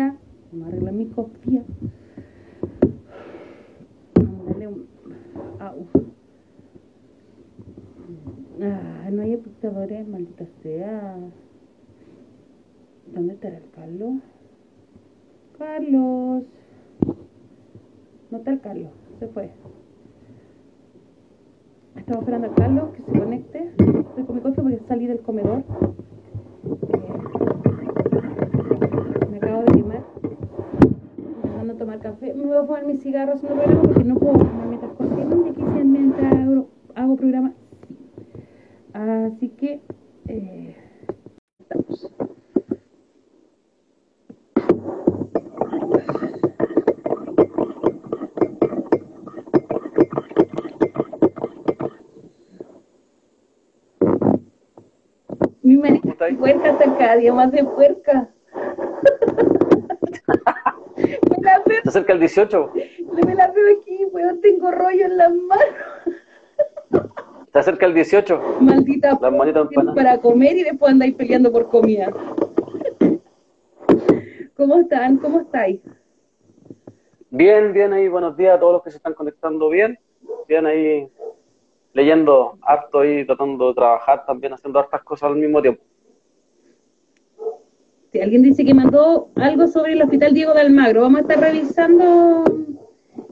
A. Vamos a arreglar mi copia. Vamos a darle un. Ah, no hay espectadores, maldita sea. ¿Dónde estará el Carlos? Carlos. No está el Carlos, se fue. Estamos esperando a Carlos que se conecte. Estoy con mi café porque salí del comedor. Eh, me acabo de quemar. Empezando a tomar café. Me voy a fumar mis cigarros haciendo programa porque no puedo fumar mientras cocino y aquí sí, mientras hago, hago programa. Así que eh, estamos. Mi marido puerca cada día más de puerca. me la veo, Se acerca el 18. me la veo aquí, weón, tengo rollo en las manos. Se acerca el 18. Maldita Las manitas para comer y después andáis peleando por comida. ¿Cómo están? ¿Cómo estáis? Bien, bien ahí. Buenos días a todos los que se están conectando bien. Bien ahí leyendo harto y tratando de trabajar también, haciendo hartas cosas al mismo tiempo. Si alguien dice que mandó algo sobre el Hospital Diego de Almagro, vamos a estar revisando.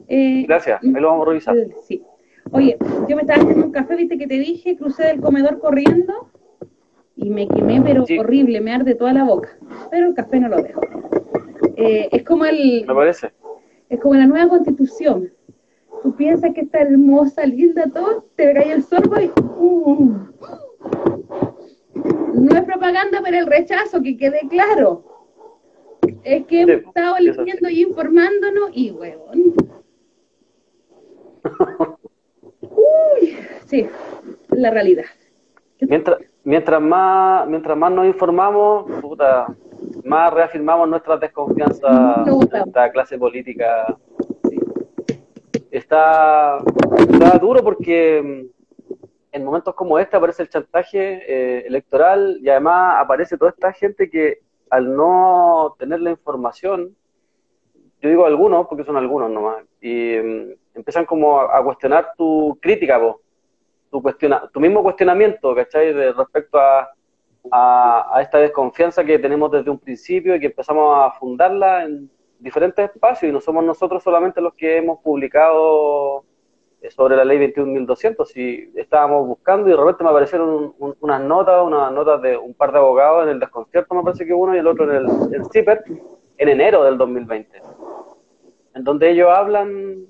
eh, Gracias. Ahí lo vamos a revisar. Sí. Oye, yo me estaba haciendo un café, viste que te dije, crucé del comedor corriendo y me quemé, pero Sí. horrible, me arde toda la boca. Pero el café no lo dejo. Eh, es como el, Me parece. es como la nueva constitución. Tú piensas que está hermosa, linda, todo, te cae el sorbo y... uh. No es propaganda, pero el rechazo, que quede claro. Es que Sí, hemos estado sí. leyendo y informándonos y, huevón. Uy, sí, la realidad. Mientras, mientras más, mientras más nos informamos, puta, más reafirmamos nuestra desconfianza No esta clase política. Está, está duro porque en momentos como este aparece el chantaje eh, electoral y además aparece toda esta gente que al no tener la información, yo digo algunos porque son algunos nomás, y mm, empiezan como a, cuestionar tu crítica, po tu, cuestiona, tu mismo cuestionamiento, ¿cachai? De respecto a, a, esta desconfianza que tenemos desde un principio y que empezamos a fundarla en diferentes espacios y no somos nosotros solamente los que hemos publicado sobre la ley 21.200 y estábamos buscando y de repente me aparecieron un- un- unas notas, unas notas de un par de abogados en el desconcierto me parece que uno y el otro en el, el CIPER en enero del 2020 en donde ellos hablan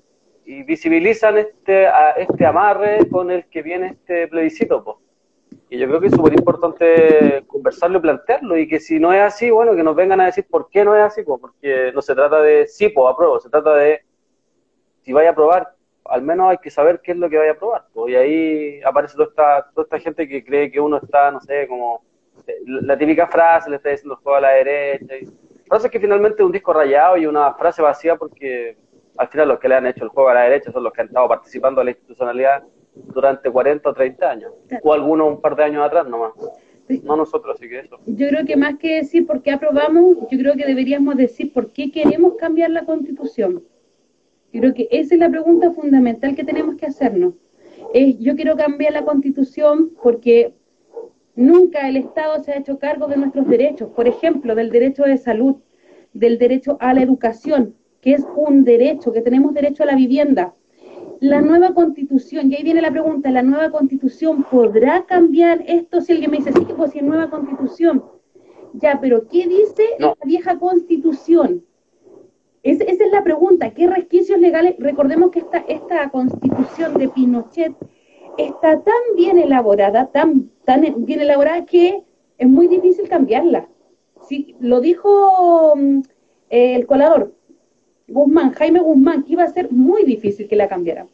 y visibilizan este, a- este amarre con el que viene este plebiscito. po. Y yo creo que es súper importante conversarlo y plantearlo, y que si no es así, bueno, que nos vengan a decir por qué no es así, po, porque no se trata de sí, pues apruebo, se trata de si vaya a aprobar, al menos hay que saber qué es lo que vaya a aprobar. po. Y ahí aparece toda esta, toda esta gente que cree que uno está, no sé, como eh, la típica frase, le está diciendo juego a la derecha. Y, frases que finalmente es un disco rayado y una frase vacía porque al final los que le han hecho el juego a la derecha son los que han estado participando de la institucionalidad durante 40 o 30 años, o algunos un par de años atrás nomás, no nosotros, así que eso. Yo creo que más que decir por qué aprobamos, yo creo que deberíamos decir por qué queremos cambiar la constitución. Yo creo que esa es la pregunta fundamental que tenemos que hacernos. Es, yo quiero cambiar la constitución porque nunca el Estado se ha hecho cargo de nuestros derechos, por ejemplo, del derecho de salud, del derecho a la educación, que es un derecho, que tenemos derecho a la vivienda. La nueva constitución, y ahí viene la pregunta, ¿la nueva constitución podrá cambiar esto? Si alguien me dice, sí, pues si es nueva constitución. Ya, pero ¿qué dice No. la vieja constitución? Es- esa es la pregunta, ¿qué resquicios legales? Recordemos que esta, esta constitución de Pinochet está tan bien elaborada, tan, tan bien elaborada que es muy difícil cambiarla. Sí, lo dijo mm, el colador, Guzmán, Jaime Guzmán, que iba a ser muy difícil que la cambiara.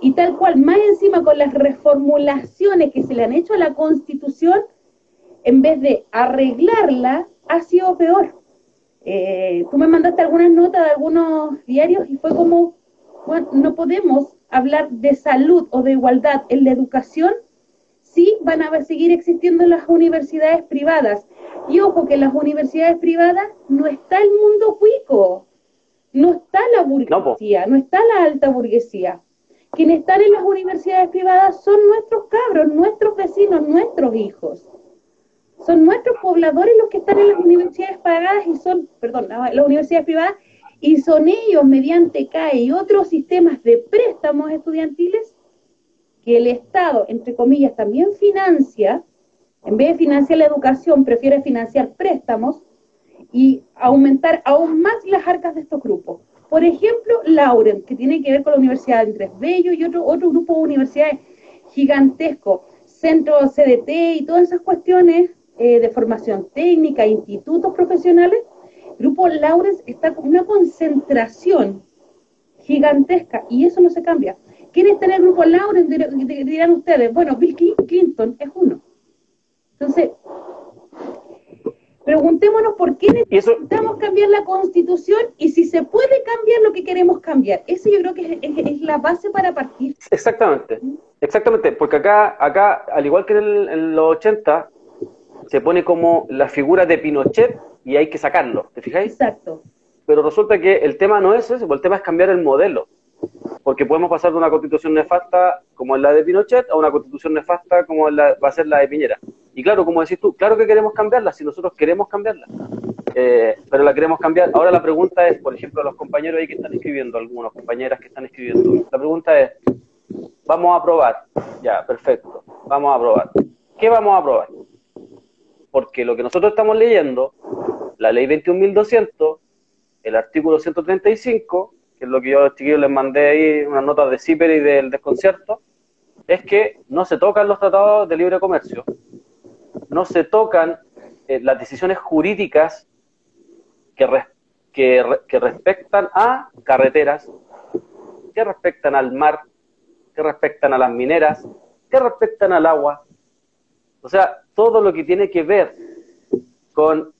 Y tal cual, más encima con las reformulaciones que se le han hecho a la Constitución, en vez de arreglarla, ha sido peor. Eh, tú me mandaste algunas notas de algunos diarios y fue como, bueno, no podemos hablar de salud o de igualdad en la educación si van a seguir existiendo las universidades privadas. Y ojo que en las universidades privadas no está el mundo cuico, no está la burguesía, no, está la alta burguesía. Quienes están en las universidades privadas son nuestros cabros, nuestros vecinos, nuestros hijos. Son nuestros pobladores los que están en las universidades pagadas y son, perdón, las universidades privadas, y son ellos mediante CAE y otros sistemas de préstamos estudiantiles que el Estado, entre comillas, también financia, en vez de financiar la educación, prefiere financiar préstamos y aumentar aún más las arcas de estos grupos. Por ejemplo, Lauren, que tiene que ver con la Universidad de Andrés Bello y otro, otro grupo de universidades gigantesco, Centro CDT y todas esas cuestiones eh, de formación técnica, institutos profesionales, Grupo Laurens está con una concentración gigantesca y eso no se cambia. ¿Quién está en el Grupo Laurens? Dirán ustedes. Bueno, Bill Clinton es uno. Entonces, preguntémonos por qué necesitamos cambiar la constitución y si se puede cambiar lo que queremos cambiar. Eso yo creo que es, la base para partir. Exactamente, exactamente, porque acá, acá al igual que en, en los 80, se pone como la figura de Pinochet y hay que sacarlo, ¿te fijáis? Exacto. Pero resulta que el tema no es ese, el tema es cambiar el modelo. Porque podemos pasar de una constitución nefasta como es la de Pinochet a una constitución nefasta como la, va a ser la de Piñera. Y claro, como decís tú, claro que queremos cambiarla, si nosotros queremos cambiarla, eh, pero la queremos cambiar. Ahora la pregunta es, por ejemplo, a los compañeros ahí que están escribiendo, algunos compañeras que están escribiendo, la pregunta es, vamos a aprobar, ya, perfecto, vamos a aprobar. ¿Qué vamos a aprobar? Porque lo que nosotros estamos leyendo, la ley 21.200, el artículo 135, que es lo que yo a los chiquillos les mandé ahí, unas notas de CIPER y del desconcierto, es que no se tocan los tratados de libre comercio, no se tocan eh, las decisiones jurídicas que, que, que respectan a carreteras, que respectan al mar, que respectan a las mineras, que respectan al agua. O sea, todo lo que tiene que ver con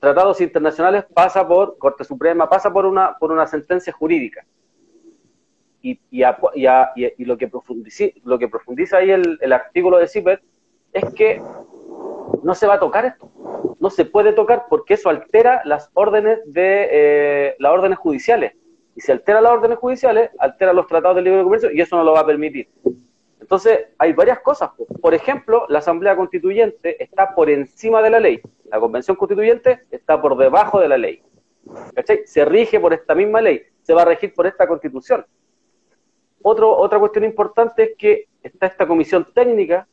tratados internacionales pasa por Corte Suprema, pasa por una, por una sentencia jurídica. Y, y, y, lo, que profundiza, lo que profundiza ahí el, el artículo de CIPER es que no se va a tocar esto. No se puede tocar porque eso altera las órdenes de eh, las órdenes judiciales. Y si altera las órdenes judiciales, altera los tratados de libre comercio y eso no lo va a permitir. Entonces, hay varias cosas. Por ejemplo, la Asamblea Constituyente está por encima de la ley. La Convención Constituyente está por debajo de la ley. ¿Cachai? Se rige por esta misma ley. Se va a regir por esta Constitución. Otro, otra cuestión importante es que está esta comisión técnica,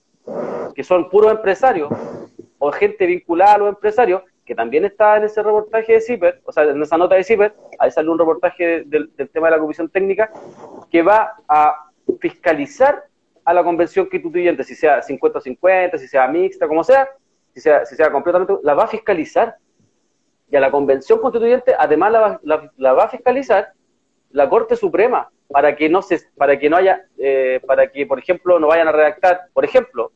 que son puros empresarios o gente vinculada a los empresarios, que también está en ese reportaje de CIPER, o sea, en esa nota de CIPER, ahí sale un reportaje del tema de la comisión técnica, que va a fiscalizar a la convención constituyente, si sea 50-50, si sea mixta, como sea, si sea, si sea completamente, la va a fiscalizar. Y a la convención constituyente, además, la, va a fiscalizar la Corte Suprema, para que no se, para que no haya, eh, para que, por ejemplo, no vayan a redactar, por ejemplo,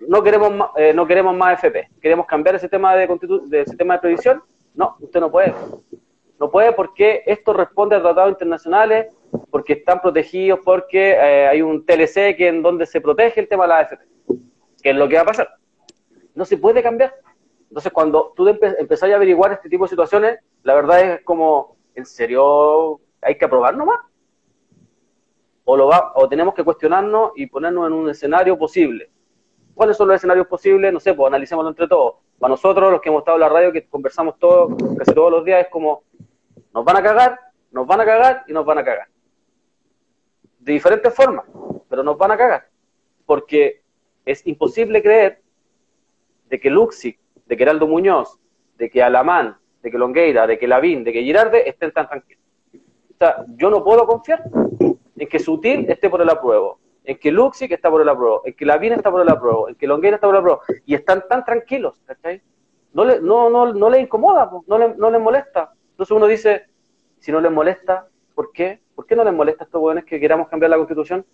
no queremos, eh, no queremos más FP, queremos cambiar ese tema de, de sistema de previsión, no, usted no puede. No puede porque esto responde a tratados internacionales, porque están protegidos, porque eh, hay un TLC que en donde se protege el tema de la AFP, que es lo que va a pasar. No se puede cambiar. Entonces, cuando tú empezás a averiguar este tipo de situaciones, la verdad es como, ¿en serio hay que aprobar nomás? O, lo va, o tenemos que cuestionarnos y ponernos en un escenario posible. ¿Cuáles son los escenarios posibles? No sé, pues analicémoslo entre todos. Para nosotros, los que hemos estado en la radio, que conversamos todos, casi todos los días, es como, nos van a cagar, nos van a cagar y nos van a cagar de diferentes formas, pero nos van a cagar. Porque es imposible creer de que Luxic, de que Heraldo Muñoz, de que Alamán, de que Longueira, de que Lavín, de que Girarde estén tan tranquilos. O sea, yo no puedo confiar en que Sutil esté por el apruebo, en que Luxic está por el apruebo, en que Lavín está por el apruebo, en que Longueira está por el apruebo, y están tan tranquilos, ¿cachai? No le, no, no, no les incomoda, no le, no les molesta. Entonces uno dice, si no les molesta, ¿por qué? ¿Por qué no les molesta a estos jóvenes que queramos cambiar la constitución?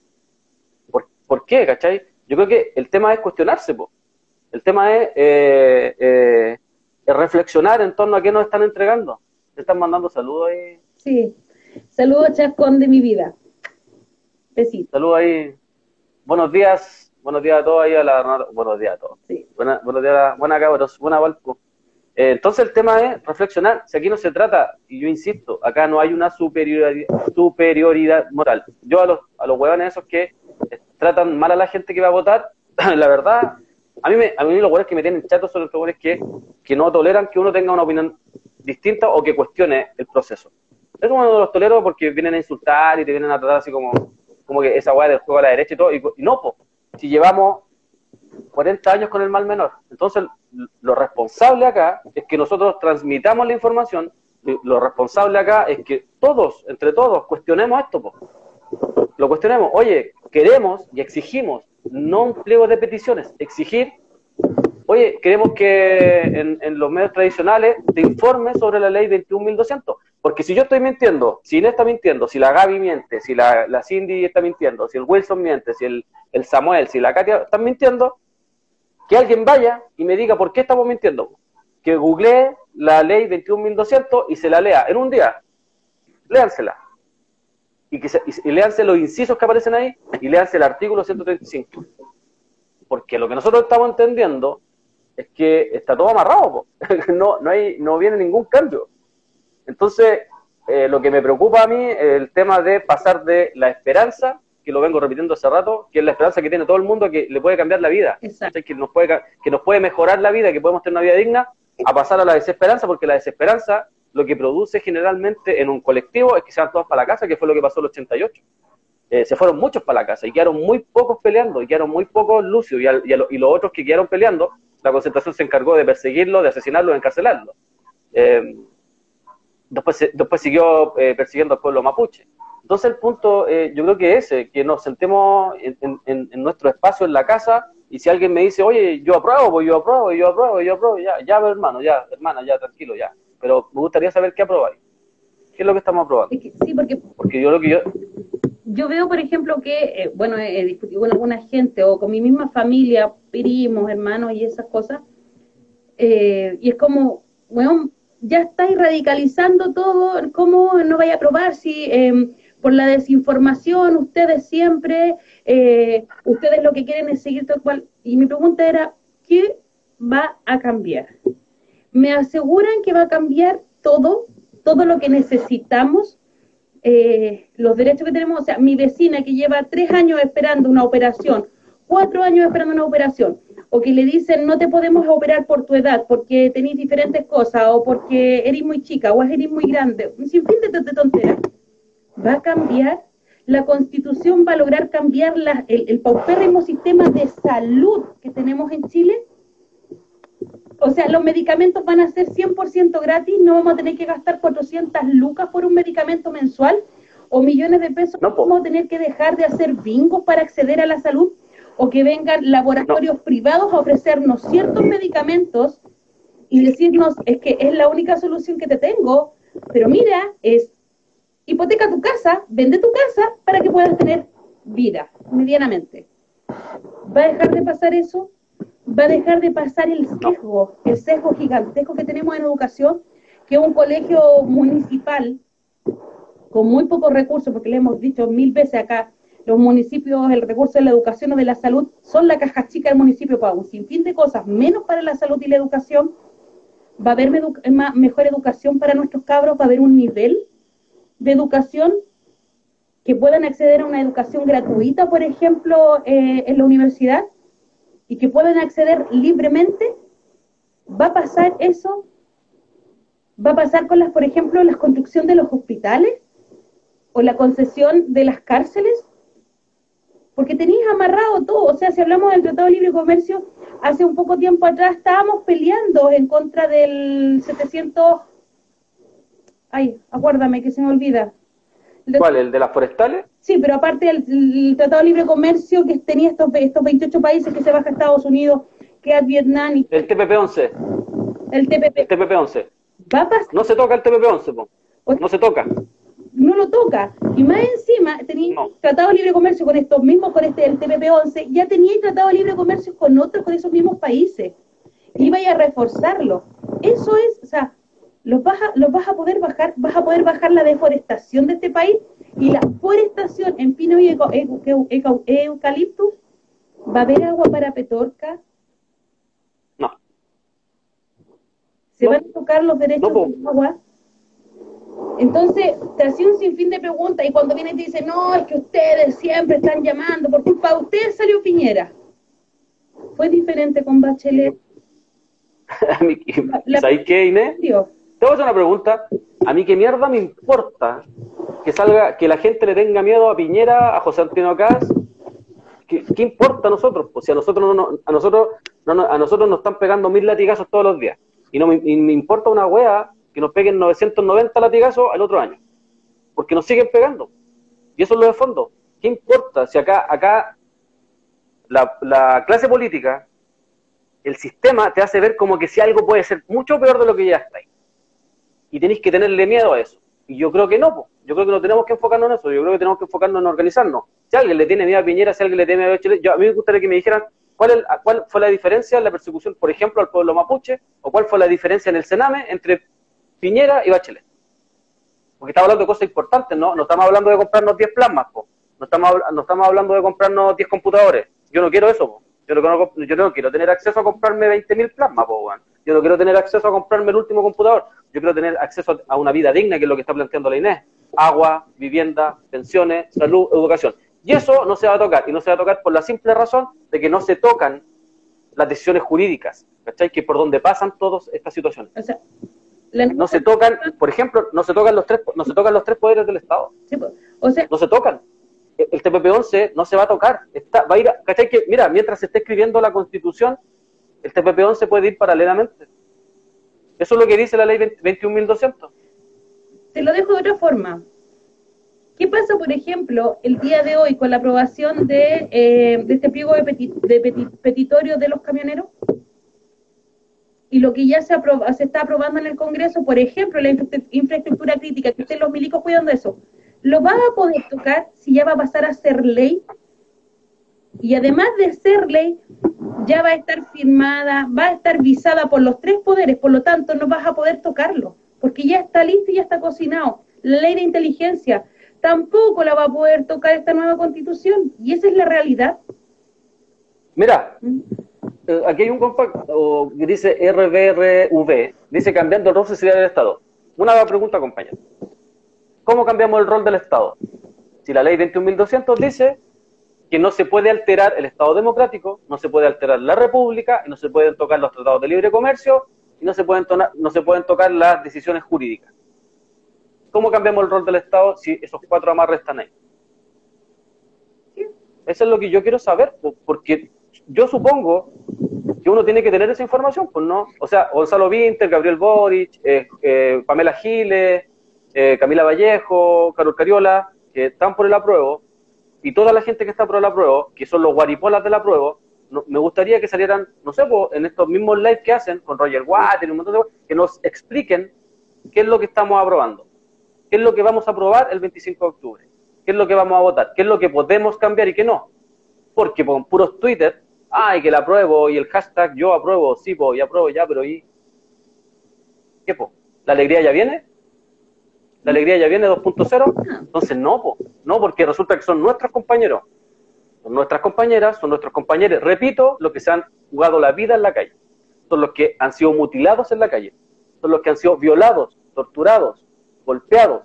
¿Por, qué, cachai? Yo creo que el tema es cuestionarse, po. El tema es, eh, eh, reflexionar en torno a qué nos están entregando. ¿Te están mandando saludos ahí? Sí. Saludos, Chascón de mi vida. Besito. Saludos ahí. Buenos días. Buenos días a todos ahí a la... Buenos días a todos. Sí. buenos días. Buena cabros. Buena Valpo. Eh, entonces el tema es reflexionar, si aquí no se trata, y yo insisto, acá no hay una superioridad, moral. Yo a los, a los huevones esos que tratan mal a la gente que va a votar, la verdad, a mí, me, a mí los huevones que me tienen chatos son los huevones que, que no toleran que uno tenga una opinión distinta o que cuestione el proceso. Es uno de los tolero porque vienen a insultar y te vienen a tratar así como, como que esa hueá del juego a la derecha y todo, y, no, pues, si llevamos 40 años con el mal menor. Entonces, lo responsable acá es que nosotros transmitamos la información, lo responsable acá es que todos, entre todos, cuestionemos esto. Lo cuestionemos. Oye, queremos y exigimos, no un pliego de peticiones, exigir, oye, queremos que en, los medios tradicionales te informe sobre la ley 21.200. Porque si yo estoy mintiendo, si Inés está mintiendo, si la Gaby miente, si la, la Cindy está mintiendo, si el Wilson miente, si el, el Samuel, si la Katia están mintiendo, que alguien vaya y me diga por qué estamos mintiendo. Que googlee la ley 21.200 y se la lea en un día. Léansela. Y, que y, léanse los incisos que aparecen ahí y léanse el artículo 135. Porque lo que nosotros estamos entendiendo es que está todo amarrado. no, no, hay, no viene ningún cambio. Entonces, eh, lo que me preocupa a mí es el tema de pasar de la esperanza que lo vengo repitiendo hace rato, que es la esperanza que tiene todo el mundo que le puede cambiar la vida, que nos puede que nos puede mejorar la vida, que podemos tener una vida digna, a pasar a la desesperanza, porque la desesperanza lo que produce generalmente en un colectivo es que se van todos para la casa, que fue lo que pasó en el 88. Eh, se fueron muchos para la casa y quedaron muy pocos peleando, y quedaron muy pocos lucios, y, y, los otros que quedaron peleando, la concentración se encargó de perseguirlo, de asesinarlo, de encarcelarlo. Eh, después, después siguió eh, persiguiendo al pueblo mapuche. Entonces el punto, eh, yo creo que es ese, que nos sentemos en, nuestro espacio en la casa y si alguien me dice, oye, yo apruebo, pues yo apruebo, yo apruebo, yo apruebo, ya, ya, hermano, ya, hermana, ya, tranquilo, ya. Pero me gustaría saber qué aprobáis. ¿Qué es lo que estamos aprobando? sí, porque, porque yo lo que yo... Yo veo, por ejemplo, que, eh, bueno, he discutido con alguna gente o con mi misma familia, primos, hermanos y esas cosas, eh, y es como, bueno, ya estáis radicalizando todo, ¿cómo no vaya a aprobar si... Por la desinformación, ustedes siempre, eh, ustedes lo que quieren es seguir tal cual. Y mi pregunta era, ¿qué va a cambiar? ¿Me aseguran que va a cambiar todo, todo lo que necesitamos, eh, los derechos que tenemos? O sea, mi vecina que lleva tres años esperando una operación, cuatro años esperando una operación, o que le dicen no te podemos operar por tu edad porque tenéis diferentes cosas, o porque eres muy chica, o eres muy grande, un sinfín de, de tonteras va a cambiar, la constitución va a lograr cambiar el, el paupérrimo sistema de salud que tenemos en Chile. O sea, los medicamentos van a ser 100% gratis, no vamos a tener que gastar 400 lucas por un medicamento mensual o millones de pesos, no, vamos a tener que dejar de hacer bingos para acceder a la salud o que vengan laboratorios privados a ofrecernos ciertos medicamentos y decirnos es que es la única solución que te tengo, pero mira, es hipoteca tu casa, vende tu casa para que puedas tener vida, medianamente. ¿Va a dejar de pasar eso? ¿Va a dejar de pasar el sesgo, el sesgo gigantesco que tenemos en educación? Que un colegio municipal con muy pocos recursos, porque le hemos dicho mil veces acá, los municipios, el recurso de la educación o de la salud, son la caja chica del municipio para un sinfín de cosas, menos para la salud y la educación. Va a haber mejor educación para nuestros cabros, va a haber un nivel de educación que puedan acceder a una educación gratuita, por ejemplo, eh, en la universidad, y que puedan acceder libremente, ¿va a pasar eso? ¿Va a pasar con las, por ejemplo, la construcción de los hospitales o la concesión de las cárceles? Porque tenéis amarrado todo, o sea, si hablamos del Tratado de Libre Comercio, hace un poco tiempo atrás estábamos peleando en contra del 700 Ay, acuérdame que se me olvida. ¿Cuál? ¿El de las forestales? Sí, pero aparte del Tratado de Libre Comercio que tenía estos, estos 28 países que se baja a Estados Unidos, que es Vietnam y... El TPP-11. El TPP. El TPP-11. ¿Va No se toca el TPP-11, no se toca. No lo toca. Y más encima, tenía Tratado de Libre Comercio con estos mismos, con este el TPP-11, ya tenía Tratado de Libre Comercio con otros, con esos mismos países. Iba a reforzarlo. Eso es, o sea, los vas, a, los vas a poder bajar, vas a poder bajar la deforestación de este país y la forestación en pino y eucaliptus. ¿Va a haber agua para Petorca? No. ¿Se van a tocar los derechos del agua? Entonces, te hacía un sinfín de preguntas y cuando viene y te dice, no, es que ustedes siempre están llamando, por culpa de ustedes salió Piñera. Fue diferente con Bachelet. ¿Sabes qué, Inés? Te a hacer una pregunta. A mí qué mierda me importa que salga, que la gente le tenga miedo a Piñera, a José Antonio Caz. ¿Qué, importa a nosotros? Pues si a nosotros no, a nosotros no, a nosotros nos están pegando mil latigazos todos los días. Y no me, me importa una wea que nos peguen 990 latigazos al otro año. Porque nos siguen pegando. Y eso es lo de fondo. ¿Qué importa si acá, acá la, la clase política, el sistema te hace ver como que si algo puede ser mucho peor de lo que ya está ahí? Y tenéis que tenerle miedo a eso. Y yo creo que no, yo creo que no tenemos que enfocarnos en eso, yo creo que tenemos que enfocarnos en organizarnos. Si alguien le tiene miedo a Piñera, si alguien le tiene miedo a Chile, yo, a mí me gustaría que me dijeran cuál, es, cuál fue la diferencia en la persecución, por ejemplo, al pueblo mapuche, o cuál fue la diferencia en el Sename entre Piñera y Bachelet. Porque estamos hablando de cosas importantes, ¿no? No estamos hablando de comprarnos 10 plasmas, po. No, estamos, no estamos hablando de comprarnos 10 computadores. Yo no quiero eso, po. Yo no, yo no quiero tener acceso a comprarme 20.000 plasmas, po, Yo no quiero tener acceso a comprarme el último computador. Yo quiero tener acceso a una vida digna, que es lo que está planteando la Inés. Agua, vivienda, pensiones, salud, educación. Y eso no se va a tocar. Y no se va a tocar por la simple razón de que no se tocan las decisiones jurídicas, ¿cachai? Que por donde pasan todas estas situaciones. O sea, no se tocan, por ejemplo, no se tocan los tres, no se tocan los tres poderes del Estado. Pues, o sea, no se tocan. El TPP-11 no se va a tocar. Está, va a ir, ¿cachai? Que, mira, mientras se esté escribiendo la Constitución, el TPP-11 puede ir paralelamente. Eso es lo que dice la ley 21.200. Te lo dejo de otra forma. ¿Qué pasa, por ejemplo, el día de hoy con la aprobación de, eh, este pliego de, de petitorio de los camioneros? y lo que ya se, se está aprobando en el Congreso, por ejemplo, la infraestructura crítica, que ustedes los milicos cuidan de eso, ¿lo va a poder tocar si ya va a pasar a ser ley? Y además de ser ley, ya va a estar firmada, va a estar visada por los tres poderes, por lo tanto no vas a poder tocarlo, porque ya está listo y ya está cocinado. La ley de inteligencia tampoco la va a poder tocar esta nueva constitución, y esa es la realidad. Mira, ¿Mm? Eh, aquí hay un compacto que dice RBRV, dice cambiando el rol social del Estado. Una pregunta, compañero. ¿Cómo cambiamos el rol del Estado? Si la ley 21.200 dice que no se puede alterar el Estado democrático, no se puede alterar la República, y no se pueden tocar los tratados de libre comercio, y no se pueden, no se pueden tocar las decisiones jurídicas. ¿Cómo cambiamos el rol del Estado si esos cuatro amarres están ahí? Eso es lo que yo quiero saber, porque yo supongo que uno tiene que tener esa información, pues no. O sea, Gonzalo Vinter, Gabriel Boric, eh, eh, Pamela Giles, eh, Camila Vallejo, Carol Cariola, que están por el apruebo, y toda la gente que está por el apruebo, que son los guaripolas del apruebo, me gustaría que salieran, no sé, en estos mismos live que hacen con Roger Watt y un montón de que nos expliquen qué es lo que estamos aprobando, qué es lo que vamos a aprobar el 25 de octubre, qué es lo que vamos a votar, qué es lo que podemos cambiar y qué no. Porque con puros Twitter ay, que la apruebo, y el hashtag yo apruebo, sí, pues, ya apruebo, ya, pero ¿y qué, po? ¿La alegría ya viene? ¿La alegría ya viene 2.0? Entonces, no, po, no, porque resulta que son nuestros compañeros, son nuestras compañeras, son nuestros compañeros, repito, los que se han jugado la vida en la calle, son los que han sido mutilados en la calle, son los que han sido violados, torturados, golpeados,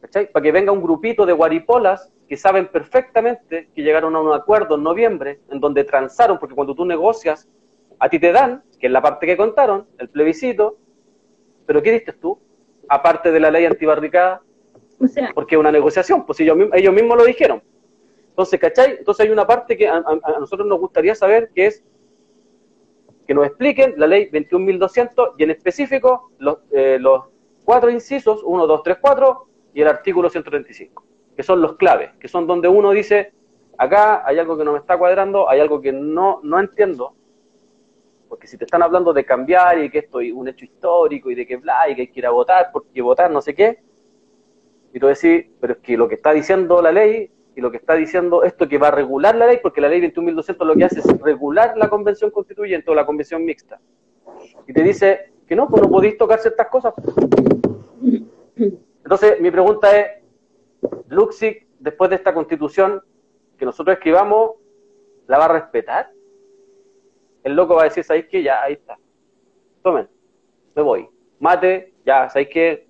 ¿cachai? Para que venga un grupito de guaripolas que saben perfectamente que llegaron a un acuerdo en noviembre en donde transaron, porque cuando tú negocias, a ti te dan, que es la parte que contaron, el plebiscito, pero ¿qué diste tú? Aparte de la ley antibarricada, o sea, porque es una negociación, pues ellos, ellos mismos lo dijeron. Entonces, ¿cachai? Entonces hay una parte que a, nosotros nos gustaría saber, que es que nos expliquen la ley 21.200 y en específico los, eh, los cuatro incisos, 1, 2, 3, 4 y el artículo 135 que son los claves, que son donde uno dice, acá hay algo que no me está cuadrando, hay algo que no, no entiendo, porque si te están hablando de cambiar y que esto es un hecho histórico y de que bla, y que hay que ir a votar, porque votar no sé qué, y tú decís, pero es que lo que está diciendo la ley y lo que está diciendo esto que va a regular la ley, porque la ley 21.200 lo que hace es regular la convención constituyente o la convención mixta. Y te dice que no, pues no podéis tocar ciertas cosas. Entonces, mi pregunta es, Luxic, después de esta constitución que nosotros escribamos, ¿la va a respetar? El loco va a decir, ¿sabéis qué? Ya, ahí está. Tomen. me voy. Mate, ya, ¿sabéis que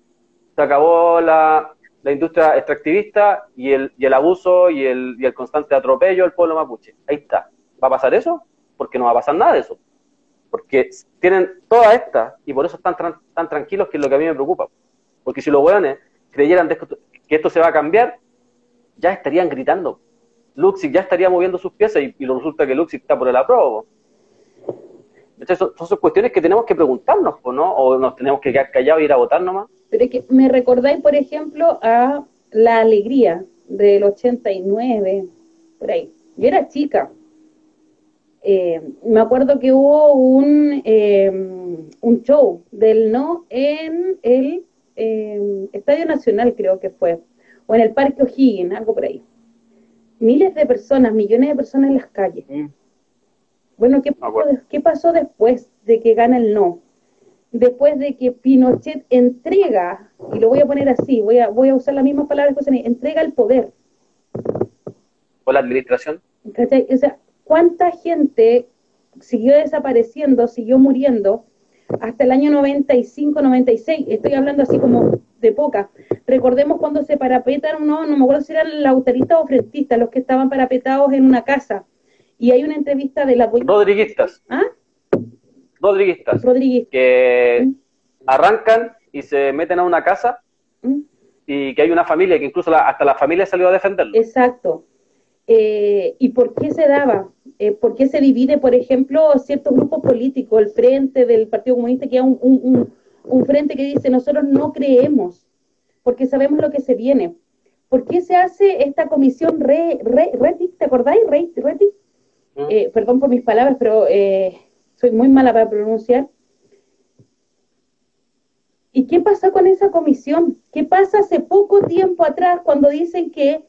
Se acabó la, la industria extractivista y el, y el abuso y el, y el constante atropello al pueblo mapuche. Ahí está. ¿Va a pasar eso? Porque no va a pasar nada de eso. Porque tienen toda esta y por eso están tan tranquilos, que es lo que a mí me preocupa. Porque si los hueones creyeran que esto se va a cambiar, ya estarían gritando. Luxig ya estaría moviendo sus piezas y, y resulta que Luxig está por el aprobo. Entonces, son, son, cuestiones que tenemos que preguntarnos, ¿no? O nos tenemos que quedar callados y ir a votar nomás. Pero es que me recordáis, por ejemplo, a La Alegría del 89, por ahí. Yo era chica. Eh, me acuerdo que hubo un, eh, un show del no en el eh, Estadio Nacional, creo que fue, o en el Parque O'Higgins, algo por ahí. Miles de personas, millones de personas en las calles. Mm. Bueno, ¿qué pasó, ¿qué pasó después de que gana el no? Después de que Pinochet entrega, y lo voy a poner así, voy a, voy a usar las mismas palabras que entrega el poder. ¿O la administración? O sea, ¿cuánta gente siguió desapareciendo, siguió muriendo hasta el año 95, 96? Estoy hablando así como de poca. Recordemos cuando se parapetaron, no, no me acuerdo si eran lauteristas o frentistas, los que estaban parapetados en una casa y hay una entrevista de la... Rodriguistas. ¿Ah? Rodriguistas. Rodriguistas. Que ¿Mm? arrancan y se meten a una casa ¿Mm? y que hay una familia, que incluso hasta la familia salió a defenderlo. Exacto. Eh, ¿Y por qué se daba? Eh, ¿Por qué se divide, por ejemplo, ciertos grupos políticos? El frente del Partido Comunista, que es un, un, un, frente que dice, nosotros no creemos, porque sabemos lo que se viene. ¿Por qué se hace esta comisión re, re, ¿Te acordáis? Re, eh, perdón por mis palabras, pero eh, soy muy mala para pronunciar. ¿Y qué pasó con esa comisión? ¿Qué pasa hace poco tiempo atrás cuando dicen que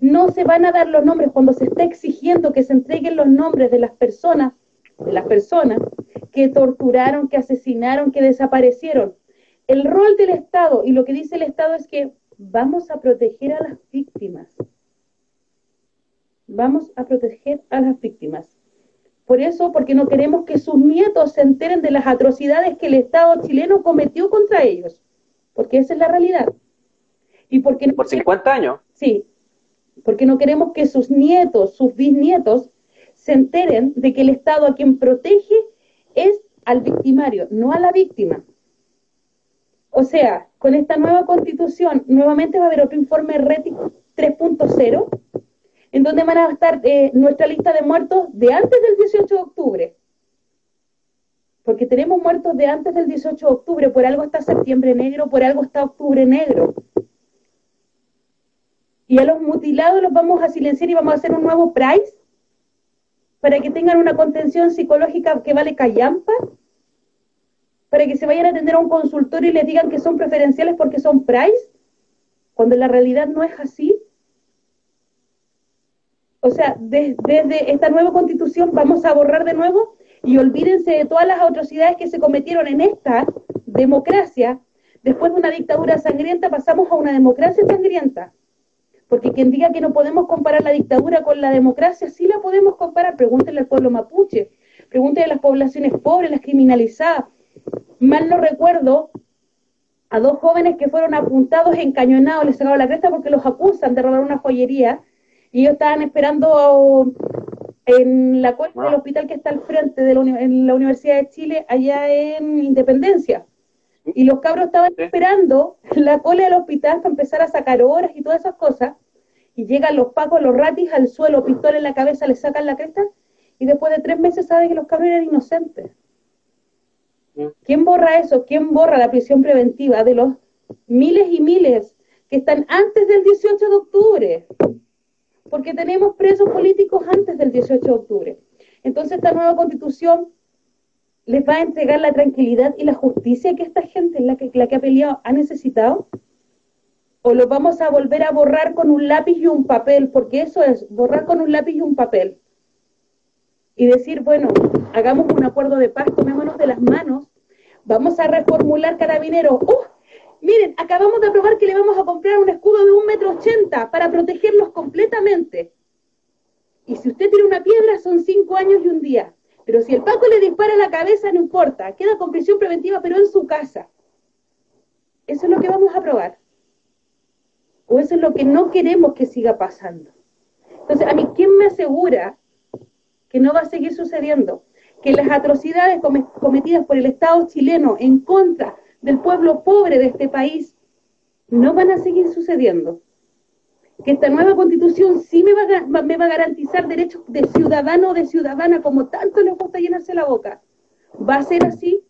no se van a dar los nombres, cuando se está exigiendo que se entreguen los nombres de las personas, de las personas que torturaron, que asesinaron, que desaparecieron? El rol del Estado y lo que dice el Estado es que vamos a proteger a las víctimas vamos a proteger a las víctimas. Por eso, porque no queremos que sus nietos se enteren de las atrocidades que el Estado chileno cometió contra ellos, porque esa es la realidad. Y porque por 50 años. Sí, porque no queremos que sus nietos, sus bisnietos, se enteren de que el Estado a quien protege es al victimario, no a la víctima. O sea, con esta nueva constitución, nuevamente va a haber otro informe RETI 3.0 en donde van a estar eh, nuestra lista de muertos de antes del 18 de octubre. Porque tenemos muertos de antes del 18 de octubre, por algo está septiembre negro, por algo está octubre negro. Y a los mutilados los vamos a silenciar y vamos a hacer un nuevo price para que tengan una contención psicológica que vale callampa, para que se vayan a atender a un consultorio y les digan que son preferenciales porque son price, cuando la realidad no es así. O sea, desde esta nueva constitución vamos a borrar de nuevo y olvídense de todas las atrocidades que se cometieron en esta democracia. Después de una dictadura sangrienta pasamos a una democracia sangrienta. Porque quien diga que no podemos comparar la dictadura con la democracia, sí la podemos comparar. Pregúntenle al pueblo mapuche, pregúntenle a las poblaciones pobres, las criminalizadas. Mal no recuerdo a dos jóvenes que fueron apuntados, encañonados, les sacaron la cresta porque los acusan de robar una joyería y ellos estaban esperando en la cola del hospital que está al frente de la, en la Universidad de Chile, allá en Independencia. Y los cabros estaban esperando la cola del hospital para empezar a sacar horas y todas esas cosas. Y llegan los pacos, los ratis al suelo, pistola en la cabeza, le sacan la cresta. Y después de tres meses saben que los cabros eran inocentes. ¿Quién borra eso? ¿Quién borra la prisión preventiva de los miles y miles que están antes del 18 de octubre? Porque tenemos presos políticos antes del 18 de octubre. Entonces esta nueva constitución les va a entregar la tranquilidad y la justicia que esta gente, la que, la que ha peleado, ha necesitado, o lo vamos a volver a borrar con un lápiz y un papel, porque eso es, borrar con un lápiz y un papel. Y decir, bueno, hagamos un acuerdo de paz, tomémonos de las manos, vamos a reformular carabineros. ¡Uh! Miren, acabamos de aprobar que le vamos a comprar un escudo de un metro ochenta para protegerlos completamente. Y si usted tiene una piedra, son cinco años y un día. Pero si el Paco le dispara la cabeza, no importa, queda con prisión preventiva, pero en su casa. Eso es lo que vamos a probar. O eso es lo que no queremos que siga pasando. Entonces, a mí, ¿quién me asegura que no va a seguir sucediendo? Que las atrocidades cometidas por el Estado chileno en contra del pueblo pobre de este país no van a seguir sucediendo. Que esta nueva constitución sí me va, a garantizar derechos de ciudadano o de ciudadana, como tanto les gusta llenarse la boca. ¿Va a ser así?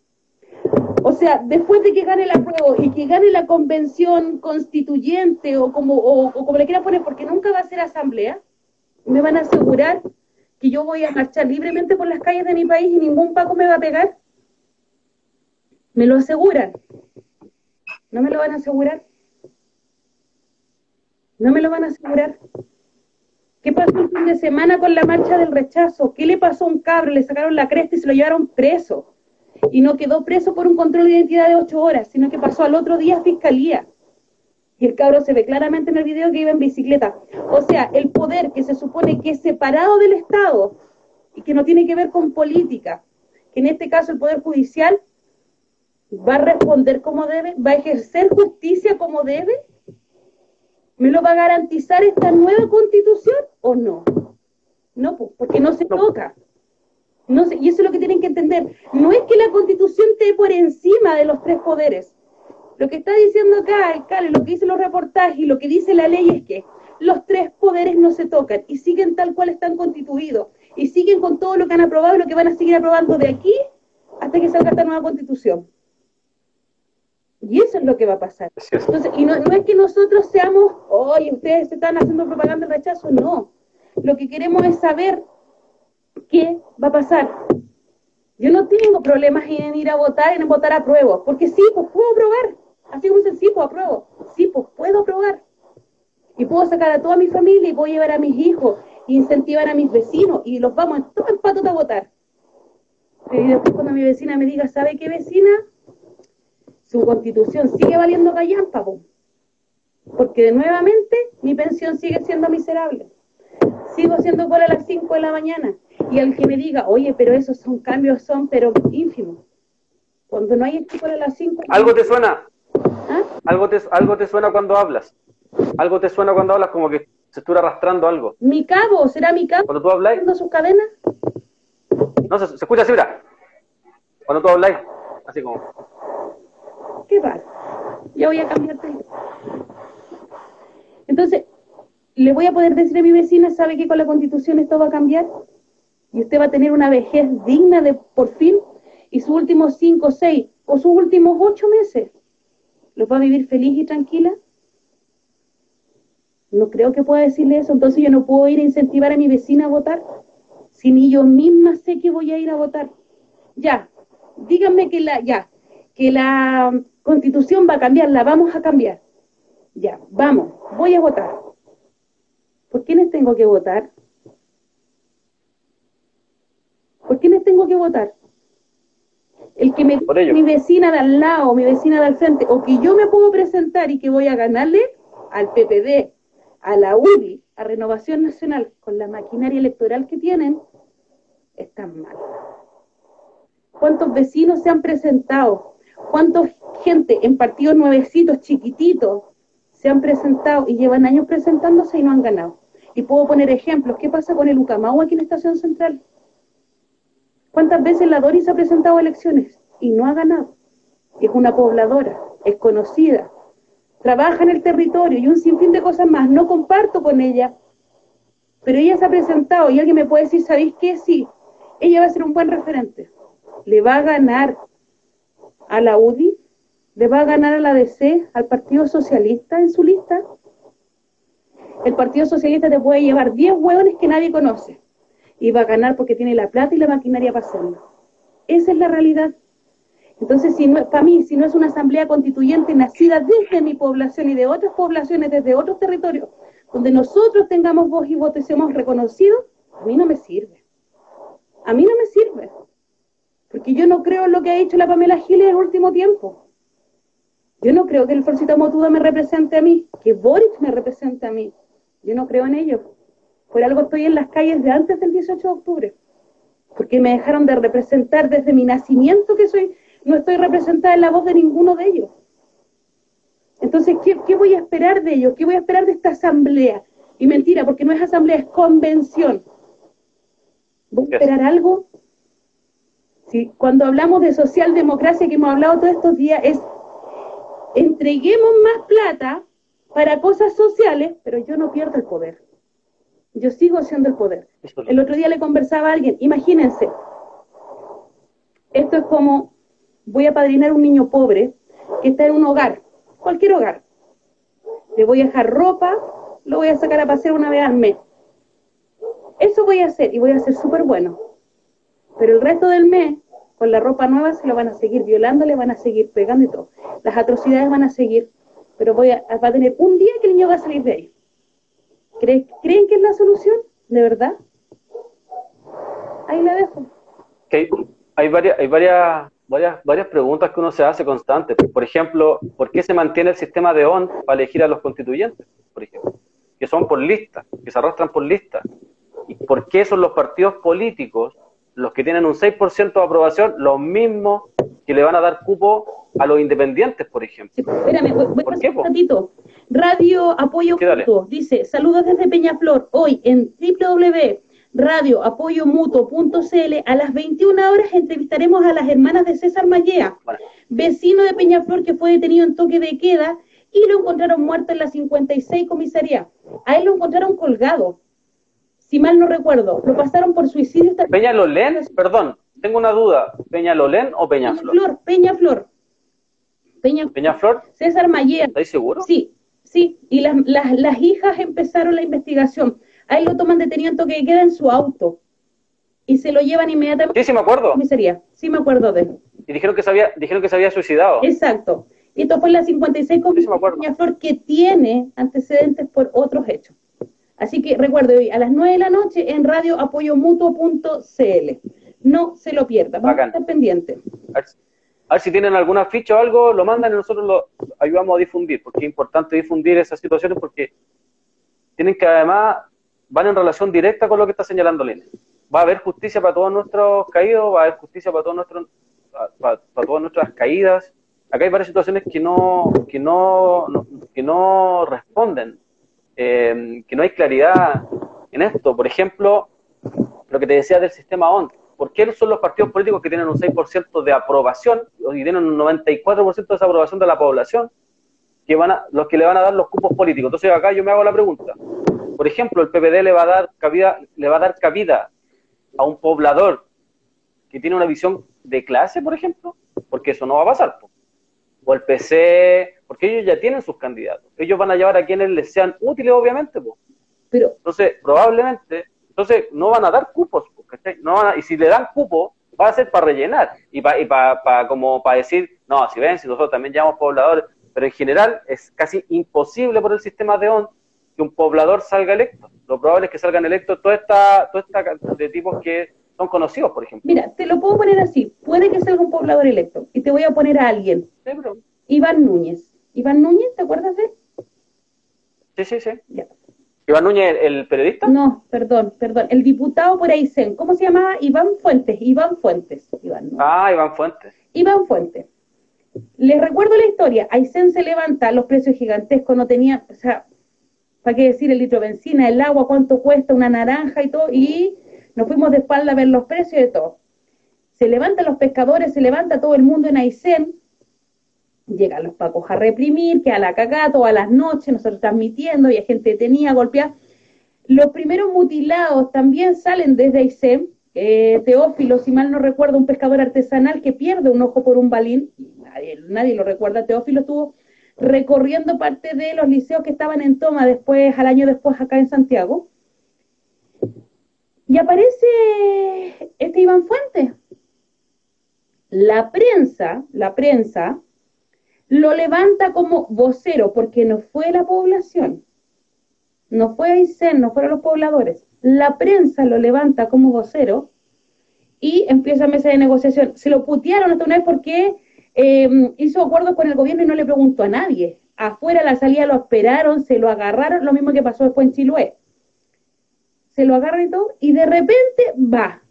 O sea, después de que gane la prueba y que gane la convención constituyente o como, o, como le quiera poner, porque nunca va a ser asamblea, me van a asegurar que yo voy a marchar libremente por las calles de mi país y ningún Paco me va a pegar. Me lo aseguran. ¿No me lo van a asegurar? ¿No me lo van a asegurar? ¿Qué pasó el fin de semana con la marcha del rechazo? ¿Qué le pasó a un cabro? Le sacaron la cresta y se lo llevaron preso y no quedó preso por un control de identidad de ocho horas, sino que pasó al otro día a fiscalía. Y el cabro se ve claramente en el video que iba en bicicleta. O sea, el poder que se supone que es separado del Estado y que no tiene que ver con política, que en este caso el Poder Judicial va a responder como debe, va a ejercer justicia como debe, ¿me lo va a garantizar esta nueva constitución o no? No, pues, porque no se toca. No sé, y eso es lo que tienen que entender. No es que la constitución esté por encima de los tres poderes. Lo que está diciendo acá, alcalde, lo que dicen los reportajes y lo que dice la ley es que los tres poderes no se tocan y siguen tal cual están constituidos y siguen con todo lo que han aprobado y lo que van a seguir aprobando de aquí hasta que salga esta nueva constitución. Y eso es lo que va a pasar. Entonces, y no, no es que nosotros seamos, oye, ustedes se están haciendo propaganda de rechazo, no. Lo que queremos es saber ¿qué va a pasar? Yo no tengo problemas en ir a votar, en votar a prueba, porque sí, pues puedo aprobar. Así como dicen, sí, pues apruebo. Sí, pues puedo aprobar. Y puedo sacar a toda mi familia y puedo llevar a mis hijos, e incentivar a mis vecinos y los vamos todos en patos a votar. Y después cuando mi vecina me diga, ¿sabe qué vecina? Su constitución sigue valiendo callampa, porque nuevamente mi pensión sigue siendo miserable. Sigo siendo cola a las 5 de la mañana y al que me diga, oye, pero esos son cambios, son pero ínfimos. Cuando no hay este a las 5... ¿Algo te suena? ¿Ah? ¿Algo, te, ¿Algo te suena cuando hablas? ¿Algo te suena cuando hablas como que se estuviera arrastrando algo? ¿Mi cabo? ¿Será mi cabo? ¿Cuando tú hablas? sus cadenas? No, se, escucha así, mira. Cuando tú hablas, así como... ¿Qué pasa? Ya voy a cambiarte. Entonces, le voy a poder decir a mi vecina, ¿sabe que con la constitución esto va a cambiar? y usted va a tener una vejez digna de por fin y sus últimos cinco, seis o sus últimos ocho meses los va a vivir feliz y tranquila. No creo que pueda decirle eso, entonces yo no puedo ir a incentivar a mi vecina a votar si ni yo misma sé que voy a ir a votar. Ya, díganme que la, ya, que la constitución va a cambiar, la vamos a cambiar. Ya, vamos, voy a votar. ¿Por quiénes tengo que votar? ¿Por quiénes tengo que votar? El que me mi vecina de al lado, mi vecina de al frente, o que yo me puedo presentar y que voy a ganarle al PPD, a la UDI, a Renovación Nacional, con la maquinaria electoral que tienen, están mal. ¿Cuántos vecinos se han presentado? ¿Cuánta gente en partidos nuevecitos, chiquititos, se han presentado y llevan años presentándose y no han ganado? Y puedo poner ejemplos. ¿Qué pasa con el Ucamau aquí en Estación Central? ¿Cuántas veces la Doris ha presentado elecciones y no ha ganado? Es una pobladora, es conocida, trabaja en el territorio y un sinfín de cosas más. No comparto con ella, pero ella se ha presentado y alguien me puede decir, ¿sabéis qué? Sí, ella va a ser un buen referente. Le va a ganar a la UDI, le va a ganar a la DC, al Partido Socialista en su lista. El Partido Socialista te puede llevar 10 hueones que nadie conoce y va a ganar porque tiene la plata y la maquinaria para hacerlo. Esa es la realidad. Entonces, si no, para mí, si no es una asamblea constituyente nacida desde mi población y de otras poblaciones, desde otros territorios, donde nosotros tengamos voz y voto y seamos reconocidos, a mí no me sirve. A mí no me sirve. Porque yo no creo en lo que ha hecho la Pamela Giles en el último tiempo. Yo no creo que el Forcita Motuda me represente a mí, que Boric me represente a mí. Yo no creo en ello. Por algo estoy en las calles de antes del 18 de octubre. porque me dejaron de representar desde mi nacimiento que soy, no estoy representada en la voz de ninguno de ellos. Entonces, ¿qué, ¿qué, voy a esperar de ellos? ¿Qué voy a esperar de esta asamblea? Y mentira, porque no es asamblea, es convención. ¿Voy a esperar algo? Sí, cuando hablamos de socialdemocracia, que hemos hablado todos estos días, es entreguemos más plata para cosas sociales, pero yo no pierdo el poder. Yo sigo siendo el poder. El otro día le conversaba a alguien, imagínense, esto es como, voy a padrinar a un niño pobre que está en un hogar, cualquier hogar. Le voy a dejar ropa, lo voy a sacar a pasear una vez al mes. Eso voy a hacer y voy a ser súper bueno. Pero el resto del mes, con la ropa nueva, se lo van a seguir violando, le van a seguir pegando y todo. Las atrocidades van a seguir, pero voy a, va a tener un día que el niño va a salir de ahí. ¿Creen, ¿Creen que es la solución? ¿De verdad? Ahí la dejo. hay, varias, hay varias, varias, varias preguntas que uno se hace constantes. Por ejemplo, ¿por qué se mantiene el sistema de ON para elegir a los constituyentes? Por ejemplo, que son por lista, que se arrastran por lista. ¿Y por qué son los partidos políticos los que tienen un 6% de aprobación los mismos que le van a dar cupo a los independientes, por ejemplo? espérame, voy, a un ratito. Radio Apoyo Mutuo dice, saludos desde Peñaflor, hoy en www.radioapoyomutuo.cl a las 21 horas entrevistaremos a las hermanas de César Mallea, vecino de Peñaflor que fue detenido en toque de queda y lo encontraron muerto en la 56 comisaría. A él lo encontraron colgado si mal no recuerdo, lo pasaron por suicidio. Peñalolén, perdón, tengo una duda. ¿Peñalolén o Peñaflor? Peñaflor, Peñaflor. ¿Peñaflor? César Mayer. ¿Estás seguro? Sí, sí. Y las, las, hijas empezaron la investigación. Ahí lo toman detenido en toque queda en su auto. Y se lo llevan inmediatamente. Sí, sí, me acuerdo. Comisaría. Sí, me acuerdo de él. Y dijeron que se había, dijeron que se había suicidado. Exacto. Y esto fue en la 56 con Peñaflor, que tiene antecedentes por otros hechos. Así que recuerde hoy a las 9 de la noche en radioapoyomutuo.cl. No se lo pierda, vamos a estar pendientes. A ver, si tienen alguna ficha o algo, lo mandan y nosotros lo ayudamos a difundir, porque es importante difundir esas situaciones porque tienen que además, van en relación directa con lo que está señalando Lina. Va a haber justicia para todos nuestros caídos, va a haber justicia para todos nuestros para, todas nuestras caídas. Acá hay varias situaciones que no, que no, que no responden eh, que no hay claridad en esto. Por ejemplo, lo que te decía del sistema ON. ¿Por qué son los partidos políticos que tienen un 6% de aprobación y tienen un 94% de desaprobación de la población que van a, los que le van a dar los cupos políticos? Entonces acá yo me hago la pregunta. Por ejemplo, el PPD le va a dar cabida, le va a dar cabida a un poblador que tiene una visión de clase, por ejemplo, porque eso no va a pasar. O el PC, porque ellos ya tienen sus candidatos. Ellos van a llevar a quienes les sean útiles, obviamente. Pero, entonces, probablemente, entonces no van a dar cupos, no y si le dan cupo, va a ser para rellenar y para y para como para decir, no, si ven, si nosotros también llamamos pobladores, pero en general es casi imposible por el sistema de ON que un poblador salga electo. Lo probable es que salgan electos toda esta, toda esta de tipos que son conocidos, por ejemplo. Mira, te lo puedo poner así. Puede que salga un poblador electo y te voy a poner a alguien. Iván Núñez. Iván Núñez, ¿te acuerdas de él? Sí, sí, sí. ¿Iván Núñez, el periodista? No, perdón, perdón. El diputado por Aysén. ¿Cómo se llamaba? Iván Fuentes. Iván Fuentes. Iván ah, Iván Fuentes. Iván Fuentes. Les recuerdo la historia. Aysén se levanta, los precios gigantescos, no tenía, o sea, ¿para qué decir el litro de benzina, el agua, cuánto cuesta, una naranja y todo? Y nos fuimos de espalda a ver los precios de todo. Se levantan los pescadores, se levanta todo el mundo en Aysén, llegan los pacos a reprimir, que a la cagada todas las noches, nosotros transmitiendo, y hay gente detenida, golpeada. Los primeros mutilados también salen desde Aysén, eh, Teófilo, si mal no recuerdo, un pescador artesanal que pierde un ojo por un balín, nadie, nadie lo recuerda, Teófilo estuvo recorriendo parte de los liceos que estaban en toma después, al año después acá en Santiago. Y aparece este Iván Fuentes. La prensa, la prensa, lo levanta como vocero, porque no fue la población, no fue Aysén, no fueron los pobladores. La prensa lo levanta como vocero y empieza mesa de negociación. Se lo putearon hasta una vez porque eh, hizo acuerdos con el gobierno y no le preguntó a nadie. Afuera la salida lo esperaron, se lo agarraron, lo mismo que pasó después en Chiloé. Se lo agarran y todo, y de repente va.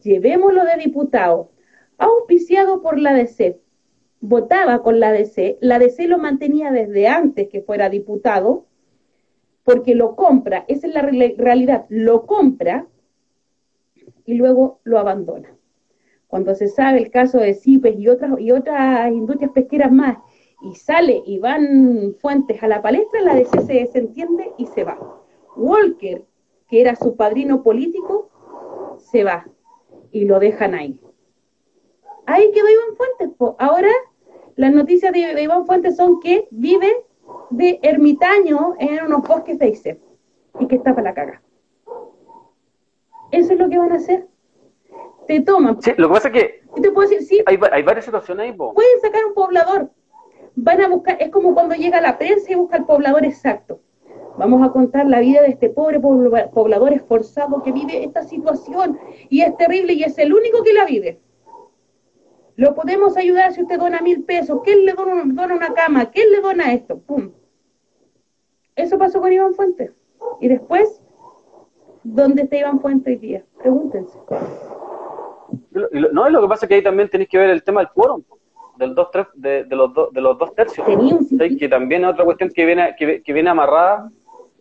llevémoslo de diputado, auspiciado por la DC, votaba con la DC, la DC lo mantenía desde antes que fuera diputado, porque lo compra, esa es la realidad, lo compra y luego lo abandona. Cuando se sabe el caso de CIPES y otras, y otras industrias pesqueras más, y sale y van fuentes a la palestra, la DC se desentiende y se va. Walker, que era su padrino político, se va y lo dejan ahí. Ahí quedó Iván Fuentes. Ahora las noticias de, Iván Fuentes son que vive de ermitaño en unos bosques de Ice y que está para la caga. Eso es lo que van a hacer. Te toman. Sí, lo que pasa es que. Te puedo decir, sí. Hay, varias situaciones ahí, Pueden sacar un poblador. Van a buscar, es como cuando llega la prensa y busca el poblador exacto. Vamos a contar la vida de este pobre poblador esforzado que vive esta situación y es terrible y es el único que la vive. Lo podemos ayudar si usted dona mil pesos. ¿Quién le dona, una cama? ¿Quién le dona esto? ¡Pum! Eso pasó con Iván Fuentes. Y después, ¿dónde está Iván Fuentes hoy día? Pregúntense. No, lo que pasa es que ahí también tenéis que ver el tema del quórum, del dos, tres, de, los de los dos tercios. Que también es otra cuestión que viene, que viene amarrada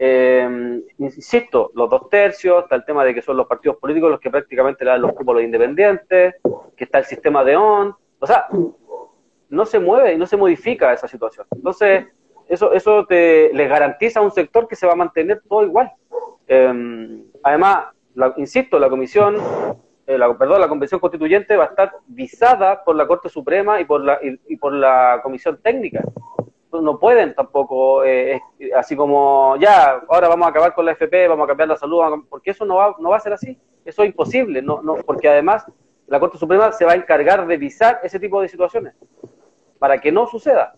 eh, insisto, los dos tercios, está el tema de que son los partidos políticos los que prácticamente le dan los cupos a los independientes, que está el sistema de ON, o sea, no se mueve y no se modifica esa situación. Entonces, eso, eso te, les garantiza un sector que se va a mantener todo igual. Eh, además, insisto, la comisión, eh, la, perdón, la convención constituyente va a estar visada por la Corte Suprema y por la, y por la comisión técnica no pueden tampoco, eh, así como, ya, ahora vamos a acabar con la FP, vamos a cambiar la salud, porque eso no va, no va a ser así, eso es imposible, no, no, porque además la Corte Suprema se va a encargar de visar ese tipo de situaciones, para que no suceda,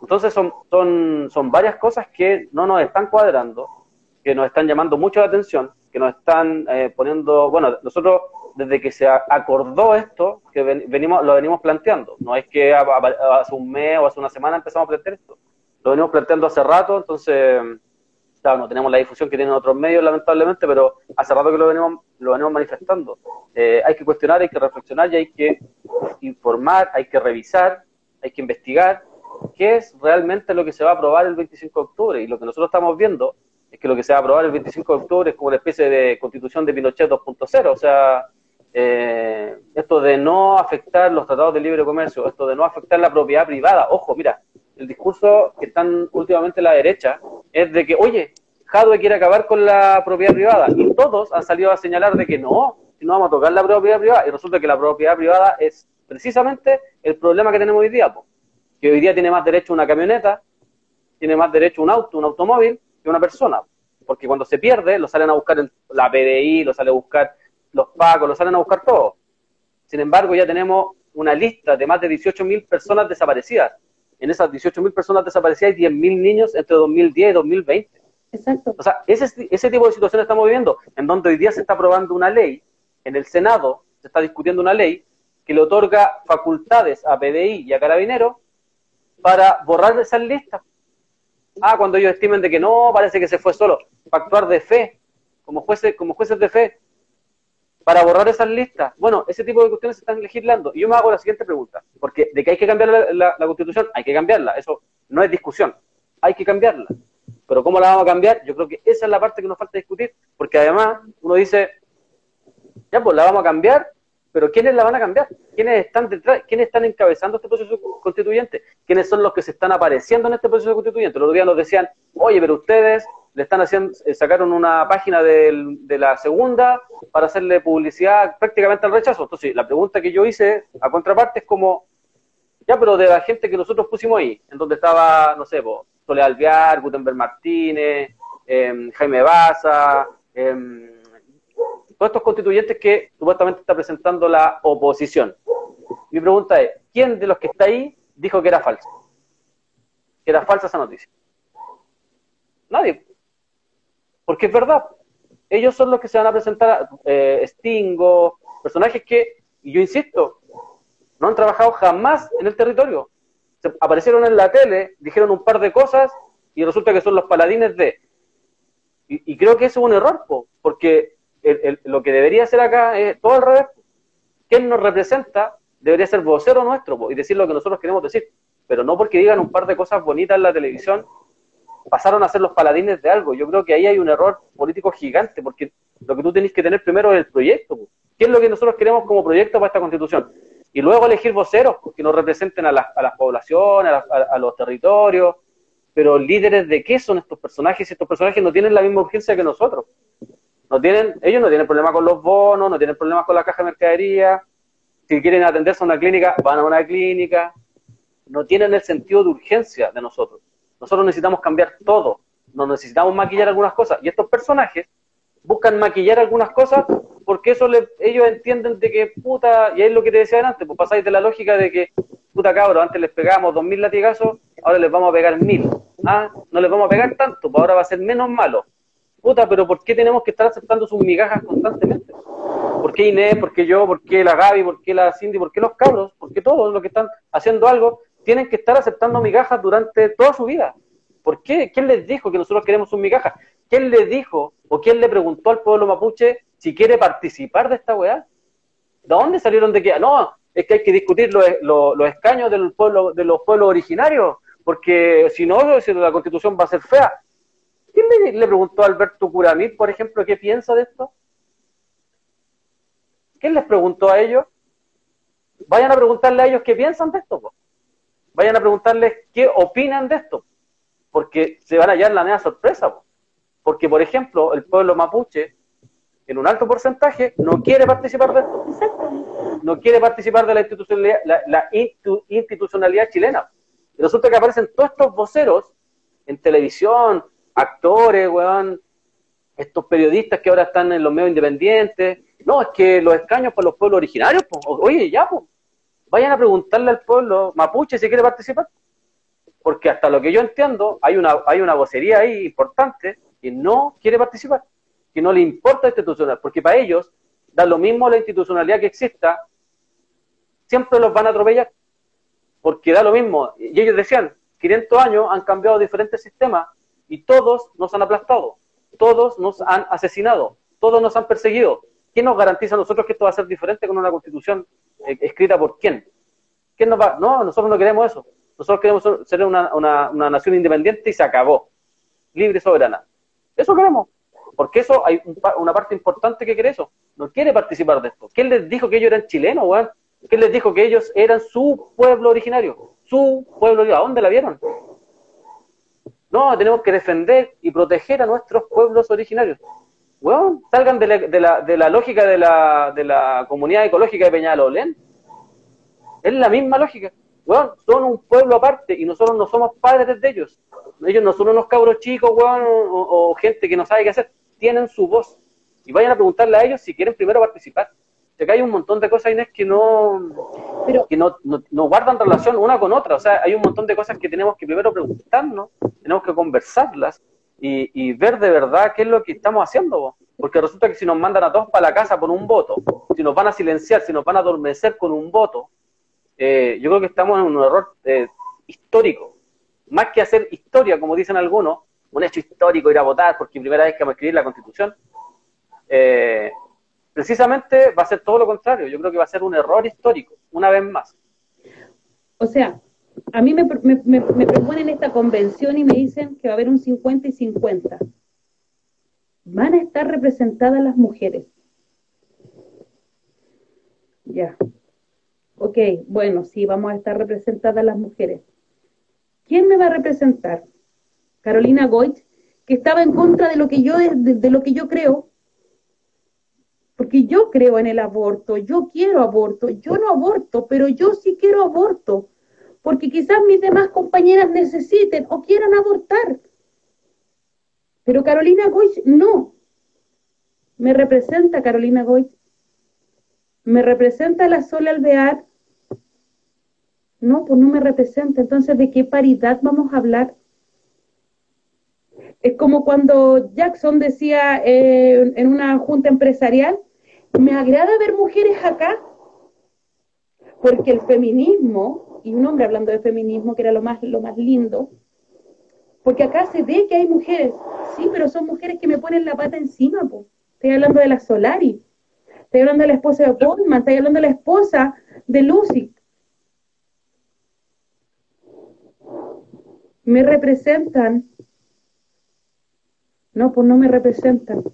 Entonces son, son, son varias cosas que no nos están cuadrando, que nos están llamando mucho la atención, que nos están eh, poniendo, bueno, nosotros desde que se acordó esto, que venimos, lo venimos planteando. No es que hace un mes o hace una semana empezamos a plantear esto. Lo venimos planteando hace rato, entonces, claro, no tenemos la difusión que tienen otros medios, lamentablemente, pero hace rato que lo venimos, lo venimos manifestando. Eh, hay que cuestionar, hay que reflexionar y hay que informar, hay que revisar, hay que investigar qué es realmente lo que se va a aprobar el 25 de octubre. Y lo que nosotros estamos viendo es que lo que se va a aprobar el 25 de octubre es como una especie de constitución de Pinochet 2.0, o sea, eh, esto de no afectar los tratados de libre comercio, esto de no afectar la propiedad privada. Ojo, mira, el discurso que están últimamente la derecha es de que, oye, Jadwe quiere acabar con la propiedad privada. Y todos han salido a señalar de que no, no vamos a tocar la propiedad privada. Y resulta que la propiedad privada es precisamente el problema que tenemos hoy día. Que hoy día tiene más derecho una camioneta, tiene más derecho un auto, un automóvil, que una persona. Porque cuando se pierde, lo salen a buscar la PDI, lo sale a buscar los pacos, los salen a buscar todos. Sin embargo, ya tenemos una lista de más de 18.000 personas desaparecidas. En esas 18.000 personas desaparecidas hay 10.000 niños entre 2010 y 2020. Exacto. O sea, ese, ese tipo de situaciones estamos viviendo, en donde hoy día se está aprobando una ley, en el Senado se está discutiendo una ley que le otorga facultades a PDI y a Carabineros para borrar esas listas. Ah, cuando ellos estimen de que no, parece que se fue solo, para actuar de fe, como jueces, como jueces de fe para borrar esas listas. Bueno, ese tipo de cuestiones se están legislando. Y yo me hago la siguiente pregunta, porque de que hay que cambiar la, constitución, hay que cambiarla, eso no es discusión, hay que cambiarla. Pero ¿cómo la vamos a cambiar? Yo creo que esa es la parte que nos falta discutir, porque además uno dice, ya pues la vamos a cambiar, pero ¿quiénes la van a cambiar? ¿Quiénes están detrás? ¿Quiénes están encabezando este proceso constituyente? ¿Quiénes son los que se están apareciendo en este proceso constituyente? Los días nos decían, oye, pero ustedes le están haciendo, eh, sacaron una página de, la segunda para hacerle publicidad prácticamente al rechazo. Entonces, la pregunta que yo hice a contraparte es como, ya, pero de la gente que nosotros pusimos ahí, en donde estaba, no sé, Soledad Alvear, Gutenberg Martínez, em, Jaime Baza, em, todos estos constituyentes que supuestamente está presentando la oposición. Mi pregunta es, ¿quién de los que está ahí dijo que era falso? Que era falsa esa noticia. Nadie. Porque es verdad, ellos son los que se van a presentar, eh, Stingo, personajes que, y yo insisto, no han trabajado jamás en el territorio. Se aparecieron en la tele, dijeron un par de cosas y resulta que son los paladines de... Y, creo que eso es un error, porque lo que debería ser acá es todo al revés. ¿Quién nos representa? Debería ser vocero nuestro y decir lo que nosotros queremos decir. Pero no porque digan un par de cosas bonitas en la televisión, pasaron a ser los paladines de algo. Yo creo que ahí hay un error político gigante, porque lo que tú tenés que tener primero es el proyecto. ¿Qué es lo que nosotros queremos como proyecto para esta constitución? Y luego elegir voceros que nos representen a las, a poblaciones, a, los territorios. Pero líderes de qué son estos personajes? Estos personajes no tienen la misma urgencia que nosotros. No tienen, ellos no tienen problema con los bonos, no tienen problemas con la caja de mercadería. Si quieren atenderse a una clínica, van a una clínica. No tienen el sentido de urgencia de nosotros. Nosotros necesitamos cambiar todo. Nos necesitamos maquillar algunas cosas. Y estos personajes buscan maquillar algunas cosas porque eso ellos entienden de que, puta, y es lo que te decía antes, pues pasáis de la lógica de que, puta cabros, antes les pegábamos dos mil latigazos, ahora les vamos a pegar mil. Ah, no les vamos a pegar tanto, pues ahora va a ser menos malo. Puta, pero ¿por qué tenemos que estar aceptando sus migajas constantemente? ¿Por qué Inés? ¿Por qué yo? ¿Por qué la Gaby? ¿Por qué la Cindy? ¿Por qué los cabros? ¿Por qué todos los que están haciendo algo tienen que estar aceptando migajas durante toda su vida? ¿Por qué? ¿Quién les dijo que nosotros queremos un migajas? ¿Quién le dijo o quién le preguntó al pueblo mapuche si quiere participar de esta weá? ¿De dónde salieron de que, no, es que hay que discutir los, escaños del pueblo, de los pueblos originarios, porque si no, la constitución va a ser fea. ¿Quién le, preguntó a Alberto Curamit, por ejemplo, qué piensa de esto? ¿Quién les preguntó a ellos? Vayan a preguntarle a ellos qué piensan de esto. Vayan a preguntarles qué opinan de esto. Porque se van a hallar la media sorpresa. Porque, por ejemplo, el pueblo mapuche, en un alto porcentaje, no quiere participar de esto. No quiere participar de la institucionalidad, la, institucionalidad chilena. Y resulta que aparecen todos estos voceros en televisión, actores, weón, estos periodistas que ahora están en los medios independientes. No, es que los escaños para los pueblos originarios, pues, oye, ya, pues, vayan a preguntarle al pueblo mapuche si quiere participar. Porque hasta lo que yo entiendo, hay una, hay una vocería ahí importante que no quiere participar, que no le importa institucional, porque para ellos da lo mismo la institucionalidad que exista, siempre los van a atropellar, porque da lo mismo. Y ellos decían, 500 años han cambiado diferentes sistemas y todos nos han aplastado, todos nos han asesinado, todos nos han perseguido. ¿Quién nos garantiza a nosotros que esto va a ser diferente con una constitución escrita por quién? ¿Quién nos va? No, nosotros no queremos eso. Nosotros queremos ser una, una, una nación independiente y se acabó. Libre y soberana. Eso queremos. Porque eso hay una parte importante que quiere eso. No quiere participar de esto. ¿Quién les dijo que ellos eran chilenos, weón? ¿Quién les dijo que ellos eran su pueblo originario? Su pueblo originario. ¿A dónde la vieron? No, tenemos que defender y proteger a nuestros pueblos originarios. Weón, salgan de la, de la, de la lógica de la, de la comunidad ecológica de Peñalolén. Es la misma lógica. Weón, son un pueblo aparte y nosotros no somos padres de ellos. Ellos no son unos cabros chicos, weón, o, gente que no sabe qué hacer. Tienen su voz. Y vayan a preguntarle a ellos si quieren primero participar. Ya que hay un montón de cosas, Inés, que no, que no, no, guardan relación una con otra. O sea, hay un montón de cosas que tenemos que primero preguntarnos, tenemos que conversarlas y, y ver de verdad qué es lo que estamos haciendo. Porque resulta que si nos mandan a todos para la casa por un voto, si nos van a silenciar, si nos van a adormecer con un voto, eh, yo creo que estamos en un error eh, histórico más que hacer historia, como dicen algunos, un hecho histórico ir a votar porque primera vez que vamos a escribir la constitución, eh, precisamente va a ser todo lo contrario. Yo creo que va a ser un error histórico, una vez más. O sea, a mí me, me, me, proponen esta convención y me dicen que va a haber un 50 y 50. Van a estar representadas las mujeres. Ya. Ok, bueno, sí, vamos a estar representadas las mujeres. ¿Quién me va a representar? Carolina Goich, que estaba en contra de lo que yo de, lo que yo creo, porque yo creo en el aborto, yo quiero aborto, yo no aborto, pero yo sí quiero aborto, porque quizás mis demás compañeras necesiten o quieran abortar. Pero Carolina Goich no. Me representa Carolina Goich. Me representa la Sol Alvear no, pues no me representa. Entonces, ¿de qué paridad vamos a hablar? Es como cuando Jackson decía eh, en una junta empresarial, me agrada ver mujeres acá, porque el feminismo, y un hombre hablando de feminismo, que era lo más, lo más lindo, porque acá se ve que hay mujeres, sí, pero son mujeres que me ponen la pata encima, pues. estoy hablando de la Solari, estoy hablando de la esposa de Goldman, estoy hablando de la esposa de Lucy. ¿Me representan? No, pues no me representan.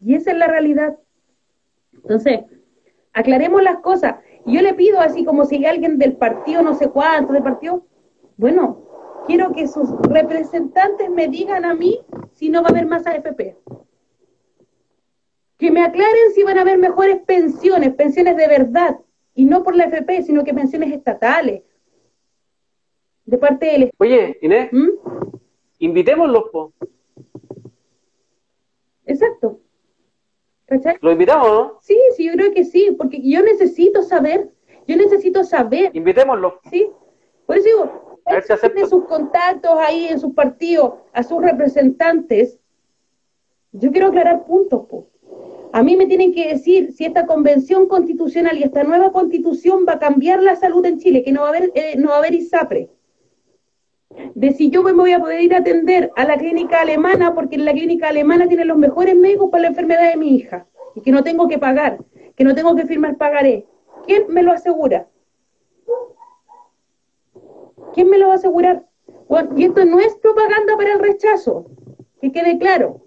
Y esa es la realidad. Entonces, aclaremos las cosas. Yo le pido así como si alguien del partido, no sé cuánto, del partido, bueno, quiero que sus representantes me digan a mí si no va a haber más AFP. Que me aclaren si van a haber mejores pensiones, pensiones de verdad, y no por la AFP, sino que pensiones estatales. De parte del Oye, Inés, ¿Mm? invitémoslos, Exacto. ¿Cachai? ¿Lo invitamos, no? Sí, sí, yo creo que sí, porque yo necesito saber, yo necesito saber. Invitémoslo. Sí, por eso digo, a ver si sus contactos ahí en sus partidos, a sus representantes. Yo quiero aclarar puntos, po. A mí me tienen que decir si esta convención constitucional y esta nueva constitución va a cambiar la salud en Chile, que no va a haber, eh, no va a haber ISAPRE. De si yo me voy a poder ir a atender a la clínica alemana, porque la clínica alemana tienen los mejores médicos para la enfermedad de mi hija, y que no tengo que pagar, que no tengo que firmar pagaré. ¿Quién me lo asegura? ¿Quién me lo va a asegurar? y esto no es propaganda para el rechazo, que quede claro.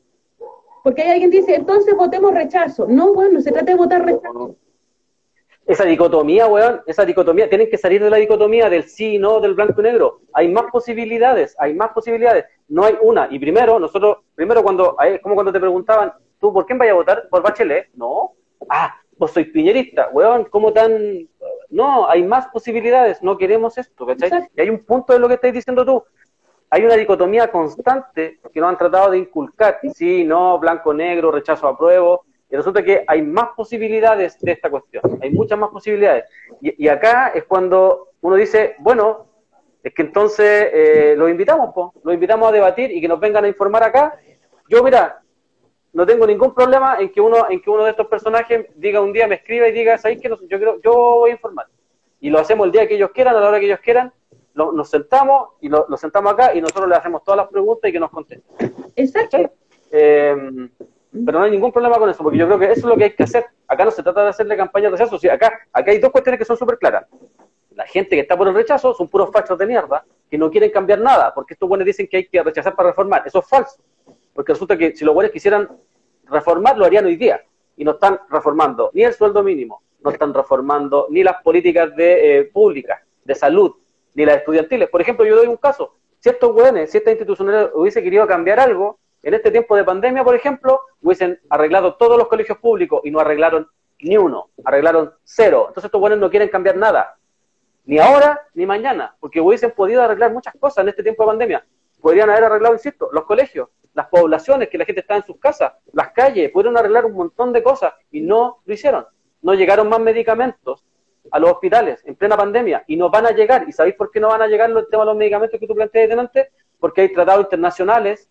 Porque hay alguien que dice, entonces votemos rechazo. No, bueno, se trata de votar rechazo. Esa dicotomía, weón, esa dicotomía, tienen que salir de la dicotomía del sí y no, del blanco y negro. Hay más posibilidades, hay más posibilidades. No hay una. Y primero, nosotros, primero cuando, como cuando te preguntaban, ¿tú por quién vayas a votar? ¿Por Bachelet? No. Ah, vos sois piñerista, weón, ¿cómo tan no, hay más posibilidades, no queremos esto, ¿cachai? Y hay un punto de lo que estás diciendo tú. Hay una dicotomía constante que nos han tratado de inculcar, sí, no, blanco, negro, rechazo, apruebo, y resulta que hay más posibilidades de esta cuestión, hay muchas más posibilidades. Y, acá es cuando uno dice, bueno, es que entonces eh, los invitamos, po, los invitamos a debatir y que nos vengan a informar acá. Yo, mira, no tengo ningún problema en que uno en que uno de estos personajes diga un día, me escriba y diga, ¿sabéis que yo, creo, yo voy a informar? Y lo hacemos el día que ellos quieran, a la hora que ellos quieran, nos sentamos y lo, sentamos acá y nosotros le hacemos todas las preguntas y que nos contesten. Exacto. Pero no hay ningún problema con eso, porque yo creo que eso es lo que hay que hacer. Acá no se trata de hacerle campaña de rechazo, acá, acá hay dos cuestiones que son súper claras. La gente que está por el rechazo son puros fachos de mierda que no quieren cambiar nada, porque estos buenos dicen que hay que rechazar para reformar. Eso es falso. Porque resulta que si los buenos quisieran reformar, lo harían hoy día. Y no están reformando ni el sueldo mínimo, no están reformando ni las políticas de, eh, públicas, de salud, ni las estudiantiles. Por ejemplo, yo doy un caso. Si estos hueones, si esta institucionalidad hubiese querido cambiar algo, en este tiempo de pandemia, por ejemplo, hubiesen arreglado todos los colegios públicos y no arreglaron ni uno, arreglaron cero. Entonces estos buenos no quieren cambiar nada, ni ahora ni mañana, porque hubiesen podido arreglar muchas cosas en este tiempo de pandemia. Podrían haber arreglado, insisto, los colegios, las poblaciones, que la gente está en sus casas, las calles, pudieron arreglar un montón de cosas y no lo hicieron. No llegaron más medicamentos a los hospitales en plena pandemia y no van a llegar. ¿Y sabéis por qué no van a llegar el tema de los medicamentos que tú planteaste antes? Porque hay tratados internacionales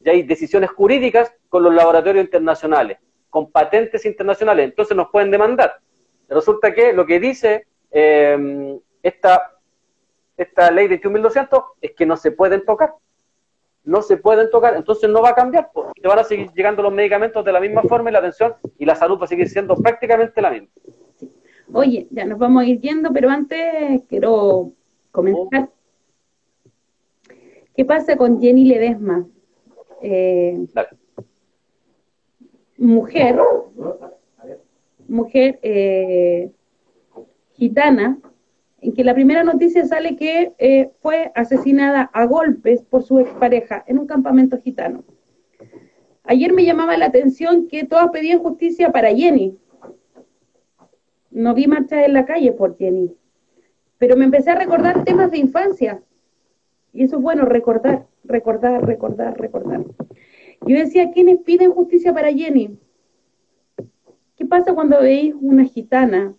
y hay decisiones jurídicas con los laboratorios internacionales, con patentes internacionales. Entonces nos pueden demandar. Resulta que lo que dice eh, esta, esta ley 21.200 es que no se pueden tocar no se pueden tocar, entonces no va a cambiar, porque te van a seguir llegando los medicamentos de la misma forma y la atención y la salud va a seguir siendo prácticamente la misma. Oye, ya nos vamos a ir yendo, pero antes quiero comentar. ¿Qué pasa con Jenny Ledesma? Eh, mujer, mujer eh, gitana, en que la primera noticia sale que eh, fue asesinada a golpes por su expareja en un campamento gitano. Ayer me llamaba la atención que todas pedían justicia para Jenny. No vi marchas en la calle por Jenny, pero me empecé a recordar temas de infancia. Y eso es bueno, recordar, recordar, recordar, recordar. Yo decía, ¿quiénes piden justicia para Jenny? ¿Qué pasa cuando veis una gitana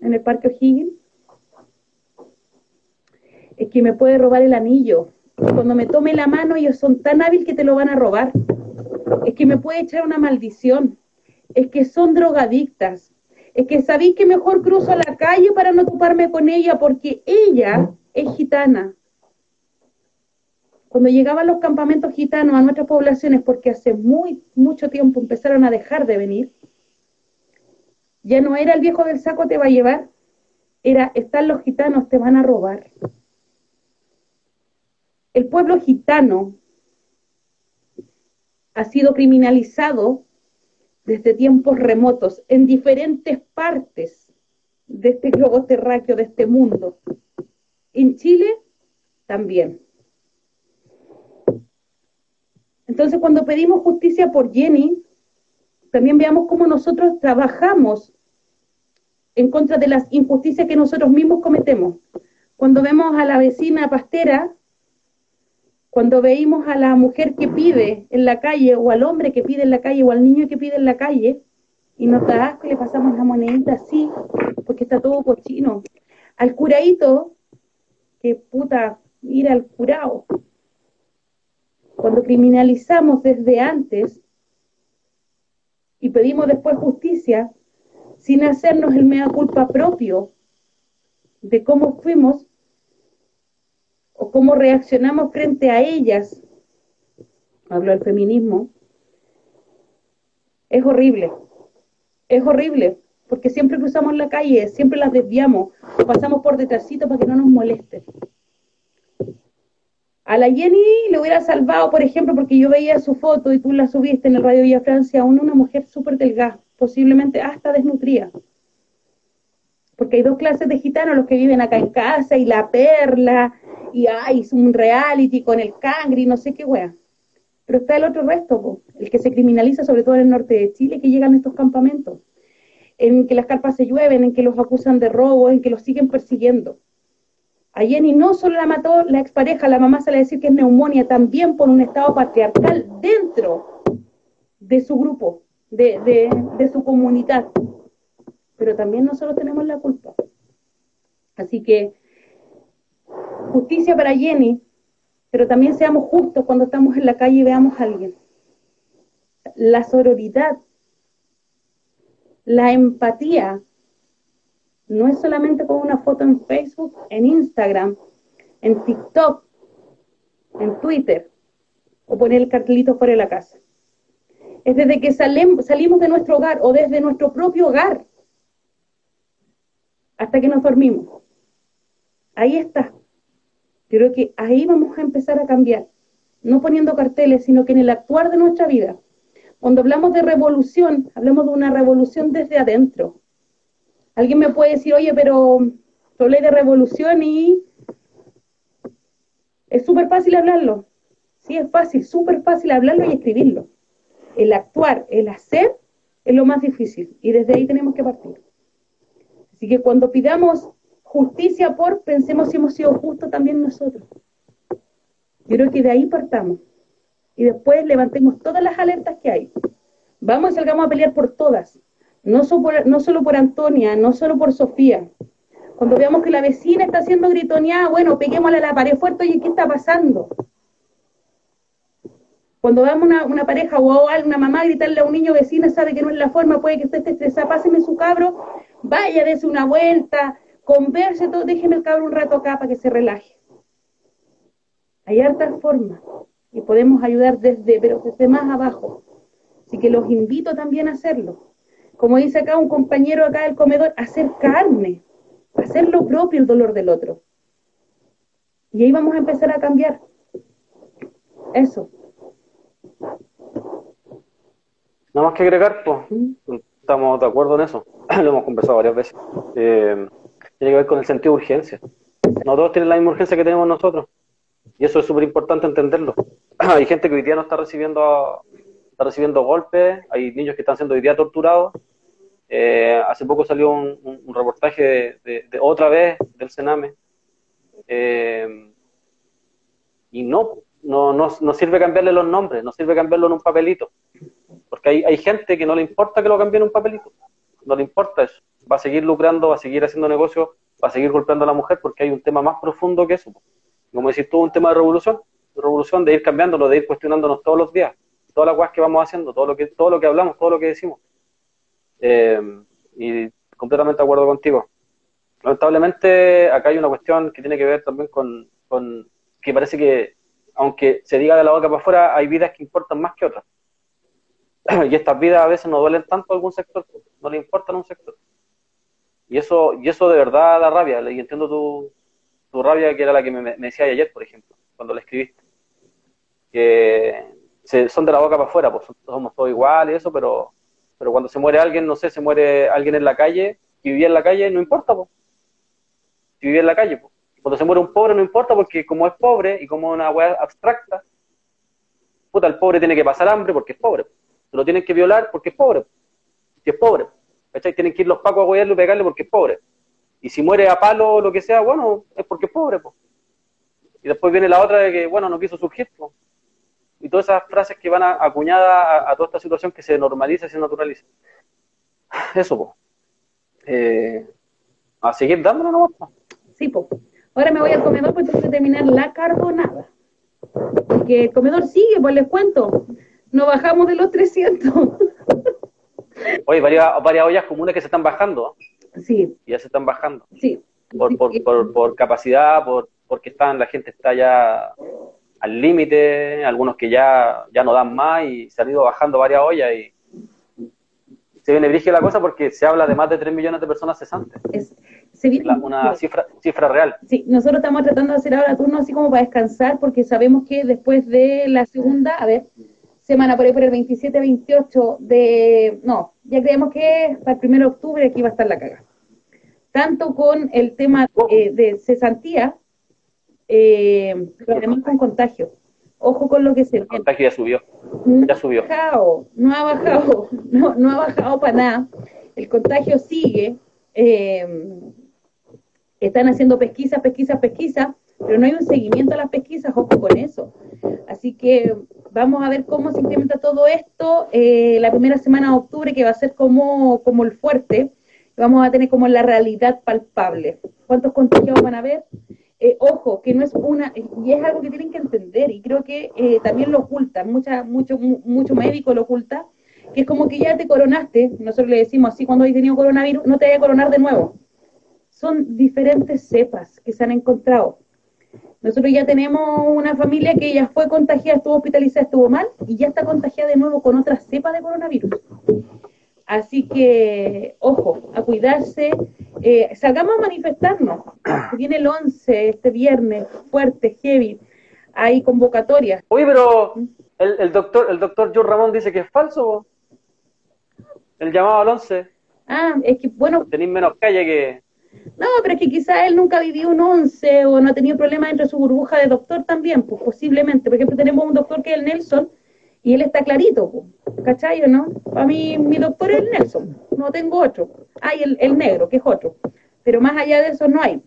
en el Parque O'Higgins? es que me puede robar el anillo. Cuando me tome la mano, ellos son tan hábiles que te lo van a robar. Es que me puede echar una maldición. Es que son drogadictas. Es que sabéis que mejor cruzo la calle para no toparme con ella porque ella es gitana. Cuando llegaban los campamentos gitanos a nuestras poblaciones, porque hace muy, mucho tiempo empezaron a dejar de venir, ya no era el viejo del saco te va a llevar, era están los gitanos, te van a robar. El pueblo gitano ha sido criminalizado desde tiempos remotos en diferentes partes de este globo terráqueo, de este mundo. En Chile también. Entonces, cuando pedimos justicia por Jenny, también veamos cómo nosotros trabajamos en contra de las injusticias que nosotros mismos cometemos. Cuando vemos a la vecina pastera, cuando veíamos a la mujer que pide en la calle, o al hombre que pide en la calle, o al niño que pide en la calle, y nos da asco y le pasamos la monedita así, porque está todo cochino. Al curadito, que puta, ir al curado, cuando criminalizamos desde antes y pedimos después justicia, sin hacernos el mea culpa propio de cómo fuimos o cómo reaccionamos frente a ellas, hablo del feminismo, es horrible, es horrible, porque siempre cruzamos la calle, siempre las desviamos, o pasamos por detrásito para que no nos moleste. A la Jenny le hubiera salvado, por ejemplo, porque yo veía su foto y tú la subiste en el Radio Villa Francia, aún una mujer súper delgada, posiblemente hasta desnutrida. Porque hay dos clases de gitanos, los que viven acá en casa y la perla, y hay un reality con el cangre y no sé qué wea. Pero está el otro resto, el que se criminaliza sobre todo en el norte de Chile, que llegan a estos campamentos, en que las carpas se llueven, en que los acusan de robo, en que los siguen persiguiendo. A Jenny no solo la mató la expareja, la mamá sale a decir que es neumonía, también por un estado patriarcal dentro de su grupo, de, de su comunidad. Pero también nosotros tenemos la culpa. Así que justicia para Jenny, pero también seamos justos cuando estamos en la calle y veamos a alguien. La sororidad, la empatía, no es solamente con una foto en Facebook, en Instagram, en TikTok, en Twitter, o poner el cartelito fuera de la casa. Es desde que salimos de nuestro hogar o desde nuestro propio hogar hasta que nos dormimos. Ahí está. Creo que ahí vamos a empezar a cambiar. No poniendo carteles, sino que en el actuar de nuestra vida. Cuando hablamos de revolución, hablamos de una revolución desde adentro, Alguien me puede decir, oye, pero tú ley de revolución y es súper fácil hablarlo. Sí, es fácil, súper fácil hablarlo y escribirlo. El actuar, el hacer, es lo más difícil. Y desde ahí tenemos que partir. Así que cuando pidamos justicia por, pensemos si hemos sido justos también nosotros. Yo creo que de ahí partamos. Y después levantemos todas las alertas que hay. Vamos y salgamos a pelear por todas no, no solo por Antonia, no solo por Sofía. Cuando veamos que la vecina está haciendo gritoneada, bueno, peguémosle a la pared fuerte, y ¿qué está pasando? Cuando veamos una, una pareja o una mamá gritarle a un niño vecino, sabe que no es la forma, puede que esté estresada, páseme su cabro, vaya, dése una vuelta, converse todo, déjeme el cabro un rato acá para que se relaje. Hay hartas formas y podemos ayudar desde, pero desde más abajo. Así que los invito también a hacerlo como dice acá un compañero acá del comedor, hacer carne, hacer lo propio el dolor del otro. Y ahí vamos a empezar a cambiar. Eso. Nada más que agregar, pues, estamos de acuerdo en eso, lo hemos conversado varias veces. Eh, tiene que ver con el sentido de urgencia. No todos tienen la misma urgencia que tenemos nosotros. Y eso es súper importante entenderlo. Hay gente que hoy día no está recibiendo, está recibiendo golpes, hay niños que están siendo hoy día torturados, eh, hace poco salió un, reportaje de, otra vez del Sename. Eh, y no, no, no, sirve cambiarle los nombres, no sirve cambiarlo en un papelito. Porque hay, hay gente que no le importa que lo cambie en un papelito. No le importa eso. Va a seguir lucrando, va a seguir haciendo negocios, va a seguir golpeando a la mujer porque hay un tema más profundo que eso. Como decir tú, un tema de revolución. Revolución de ir cambiándolo, de ir cuestionándonos todos los días. Todas las cosas que vamos haciendo, todo lo que, todo lo que hablamos, todo lo que decimos. Eh, y completamente de acuerdo contigo. Lamentablemente, acá hay una cuestión que tiene que ver también con, que parece que aunque se diga de la boca para afuera, hay vidas que importan más que otras. y estas vidas a veces no duelen tanto a algún sector, no le importan a un sector. Y eso, y eso de verdad da rabia, y entiendo tu, tu rabia que era la que me, me decía ayer, por ejemplo, cuando la escribiste. Que se, son de la boca para afuera, pues somos todos iguales y eso, pero, pero cuando se muere alguien, no sé, se muere alguien en la calle, y vivía en la calle, no importa, pues. Si vivía en la calle, pues. Cuando se muere un pobre no importa porque como es pobre y como es una weá abstracta, puta, el pobre tiene que pasar hambre porque es pobre. Se lo tienen que violar porque es pobre. Si es pobre. ¿Cachai? Tienen que ir los pacos a huearlo y pegarle porque es pobre. Y si muere a palo o lo que sea, bueno, es porque es pobre. Y después viene la otra de que, bueno, no quiso surgir. Y todas esas frases que van acuñadas a, toda esta situación que se normaliza y se naturaliza. Eso, pues. a seguir dándole nomás. Sí, pues. Ahora me voy al comedor porque tengo que terminar la carbonada. Porque el comedor sigue, pues les cuento. No bajamos de los 300. Oye, varias, varias ollas comunes que se están bajando. Sí. Ya se están bajando. Sí. Por, por, por, capacidad, por, porque están, la gente está ya al límite, algunos que ya, ya no dan más y se han ido bajando varias ollas y se viene dirige la cosa porque se habla de más de 3 millones de personas cesantes. Es, una cifra, cifra real. Sí, nosotros estamos tratando de hacer ahora turno así como para descansar, porque sabemos que después de la segunda, a ver, semana por ahí por el 27, 28 de, no, ya creemos que para el 1 de octubre aquí va a estar la caga. Tanto con el tema eh, de cesantía, eh, pero además con contagio. Ojo con lo que se El contagio ya subió. ya subió. Bajado, no ha bajado, no, no ha bajado para nada. El contagio sigue. Eh, están haciendo pesquisas, pesquisas, pesquisas, pero no hay un seguimiento a las pesquisas, ojo con eso. Así que vamos a ver cómo se implementa todo esto eh, la primera semana de octubre, que va a ser como, como el fuerte. Vamos a tener como la realidad palpable. ¿Cuántos contagiados van a haber? Eh, ojo, que no es una, y es algo que tienen que entender, y creo que eh, también lo ocultan, mucha, mucho, mucho médico lo oculta, que es como que ya te coronaste, nosotros le decimos así cuando hay tenido coronavirus, no te vaya a coronar de nuevo son diferentes cepas que se han encontrado. Nosotros ya tenemos una familia que ya fue contagiada, estuvo hospitalizada, estuvo mal y ya está contagiada de nuevo con otra cepa de coronavirus. Así que, ojo, a cuidarse. Eh, salgamos a manifestarnos. Viene el 11, este viernes, fuerte, heavy. Hay convocatorias. Oye, pero el, doctor el doctor Joe Ramón dice que es falso. El llamado al 11. Ah, es que, bueno. Tenéis menos calle que. No, pero es que quizá él nunca vivió un 11 o no ha tenido problemas entre su burbuja de doctor también, pues posiblemente. Por ejemplo, tenemos un doctor que es el Nelson y él está clarito, ¿cachai o no? Para mí, mi doctor es el Nelson, no tengo otro. Hay el, negro, que es otro. Pero más allá de eso no hay.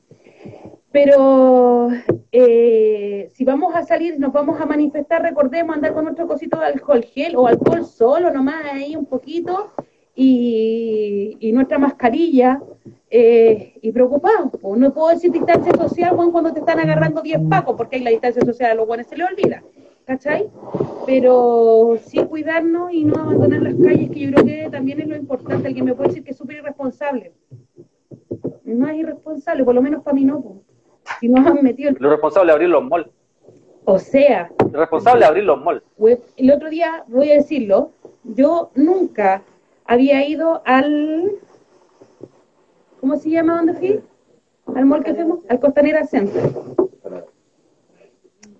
Pero eh, si vamos a salir, nos vamos a manifestar, recordemos andar con nuestro cosito de alcohol gel o alcohol solo, nomás ahí un poquito, y, nuestra mascarilla, eh, y preocupados. No puedo decir distancia social cuando te están agarrando 10 pacos, porque hay la distancia social a los buenos se le olvida. ¿Cachai? Pero sí cuidarnos y no abandonar las calles, que yo creo que también es lo importante. Alguien me puede decir que es súper irresponsable. No es irresponsable, por lo menos para mí no. Si nos han metido. Lo responsable es abrir los malls. O sea. Lo responsable es abrir los malls. El otro día, voy a decirlo, yo nunca había ido al ¿Cómo se llama donde fui? Al mall que fuimos, al Costanera Center.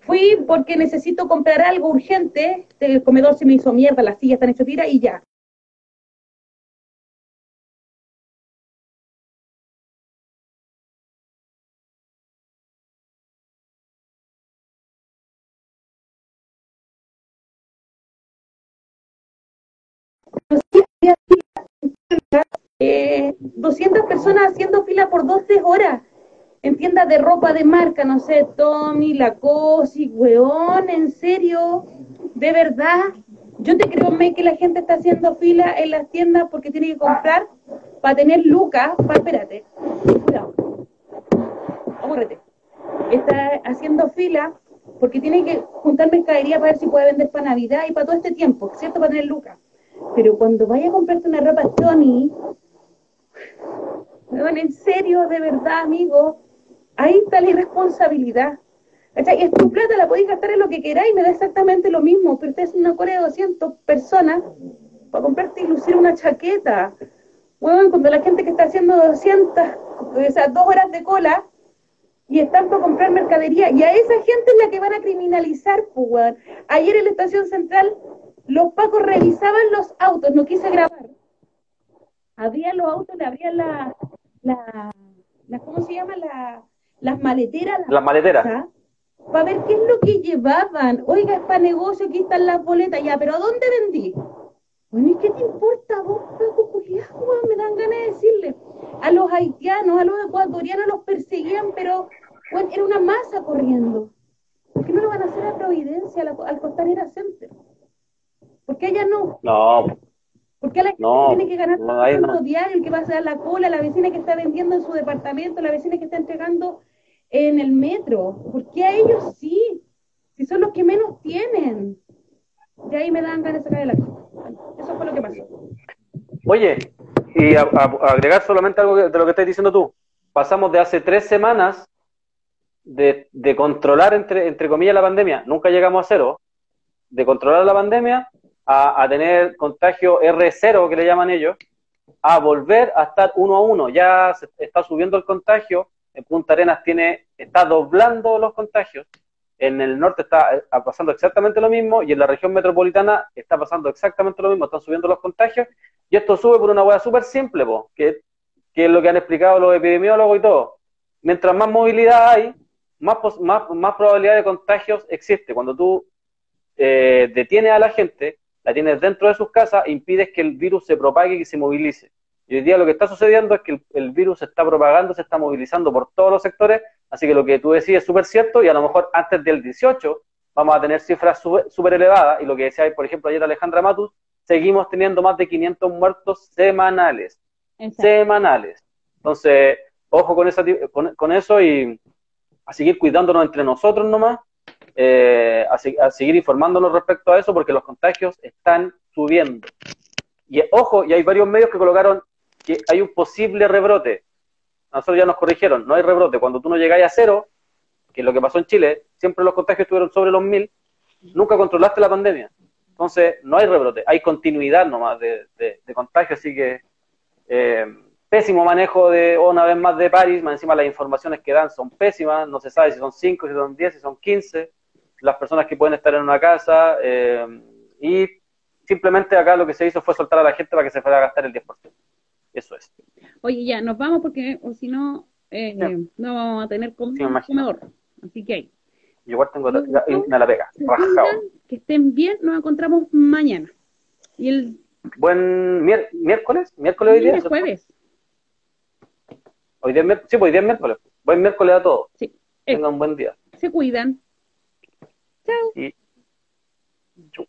Fui porque necesito comprar algo urgente. El comedor se me hizo mierda, las sillas están hechas tira y ya. eh, 200 personas haciendo fila por dos, tres horas en tiendas de ropa de marca, no sé, Tommy, Lacoste, weón, en serio, de verdad. Yo te creo, May, que la gente está haciendo fila en las tiendas porque tiene que comprar para tener lucas, para, espérate, cuidado, Está haciendo fila porque tiene que juntar mercadería para ver si puede vender para Navidad y para todo este tiempo, ¿cierto? Para tener lucas. Pero cuando vaya a comprarte una ropa Tommy, en serio, de verdad, amigo, ahí está la irresponsabilidad. Es tu plata, la podéis gastar en lo que queráis, me da exactamente lo mismo, pero ustedes una cola de 200 personas para comprarte y lucir una chaqueta. Bueno, cuando la gente que está haciendo 200, o sea, dos horas de cola, y están por comprar mercadería, y a esa gente es la que van a criminalizar, pues, Ayer en la estación central, los pacos revisaban los autos, no quise grabar. Había los autos, le abrían la, la, ¿cómo se llama? La, las maleteras. las maleteras para ver qué es lo que llevaban. Oiga, es para negocio, aquí están las boletas, ya, pero ¿a dónde vendí? Bueno, ¿y qué te importa vos, Me dan ganas de decirle. A los haitianos, a los ecuatorianos los perseguían, pero bueno, era una masa corriendo. ¿Por qué no lo van a hacer a Providencia, al Costanera Center? ¿Por qué allá no? No. Porque a la gente tiene que ganar no, no. diario, el que va a dar la cola, la vecina que está vendiendo en su departamento, la vecina que está entregando en el metro. ¿Por qué a ellos sí? Si son los que menos tienen. De ahí me dan ganas de sacar de la Eso fue lo que pasó. Oye, y agregar solamente algo de lo que estás diciendo tú. Pasamos de hace tres semanas de, controlar, entre, entre comillas, la pandemia. Nunca llegamos a cero. De controlar la pandemia a, a tener contagio R0, que le llaman ellos, a volver a estar uno a uno. Ya se está subiendo el contagio en Punta Arenas tiene, está doblando los contagios, en el norte está eh, pasando exactamente lo mismo y en la región metropolitana está pasando exactamente lo mismo, están subiendo los contagios y esto sube por una hueá súper simple, que, que, es lo que han explicado los epidemiólogos y todo. Mientras más movilidad hay, más probabilidad de contagios existe. Cuando tú eh, detienes a la gente, la tienes dentro de sus casas, impides que el virus se propague y se movilice. Y hoy día lo que está sucediendo es que el, virus se está propagando, se está movilizando por todos los sectores, así que lo que tú decís es súper cierto y a lo mejor antes del 18 vamos a tener cifras súper elevadas y lo que decía, por ejemplo, ayer Alejandra Matus, seguimos teniendo más de 500 muertos semanales. Semanales. Entonces, ojo con, esa, con, eso y a seguir cuidándonos entre nosotros nomás, eh, a, a seguir informándonos respecto a eso porque los contagios están subiendo. Y ojo, y hay varios medios que colocaron que hay un posible rebrote. Nosotros ya nos corrigieron, no hay rebrote. Cuando tú no llegáis a cero, que es lo que pasó en Chile, siempre los contagios estuvieron sobre los mil, nunca controlaste la pandemia. Entonces, no hay rebrote, hay continuidad nomás de, de, contagio, así que eh, pésimo manejo de, una vez más, de París, más encima las informaciones que dan son pésimas, no se sabe si son 5, si son 10, si son 15, las personas que pueden estar en una casa, eh, y simplemente acá lo que se hizo fue soltar a la gente para que se fuera a gastar el 10%. Eso es. Oye, ya, nos vamos porque o si no, eh, no vamos a tener comedor. Así que igual tengo una la pega. Que estén bien, nos encontramos mañana. Y el buen miércoles, miércoles hoy día. jueves. Hoy día, sí, pues hoy día es miércoles. Buen miércoles a todos. Sí. Tengan un buen día. Se cuidan. Chao. Y... Chau.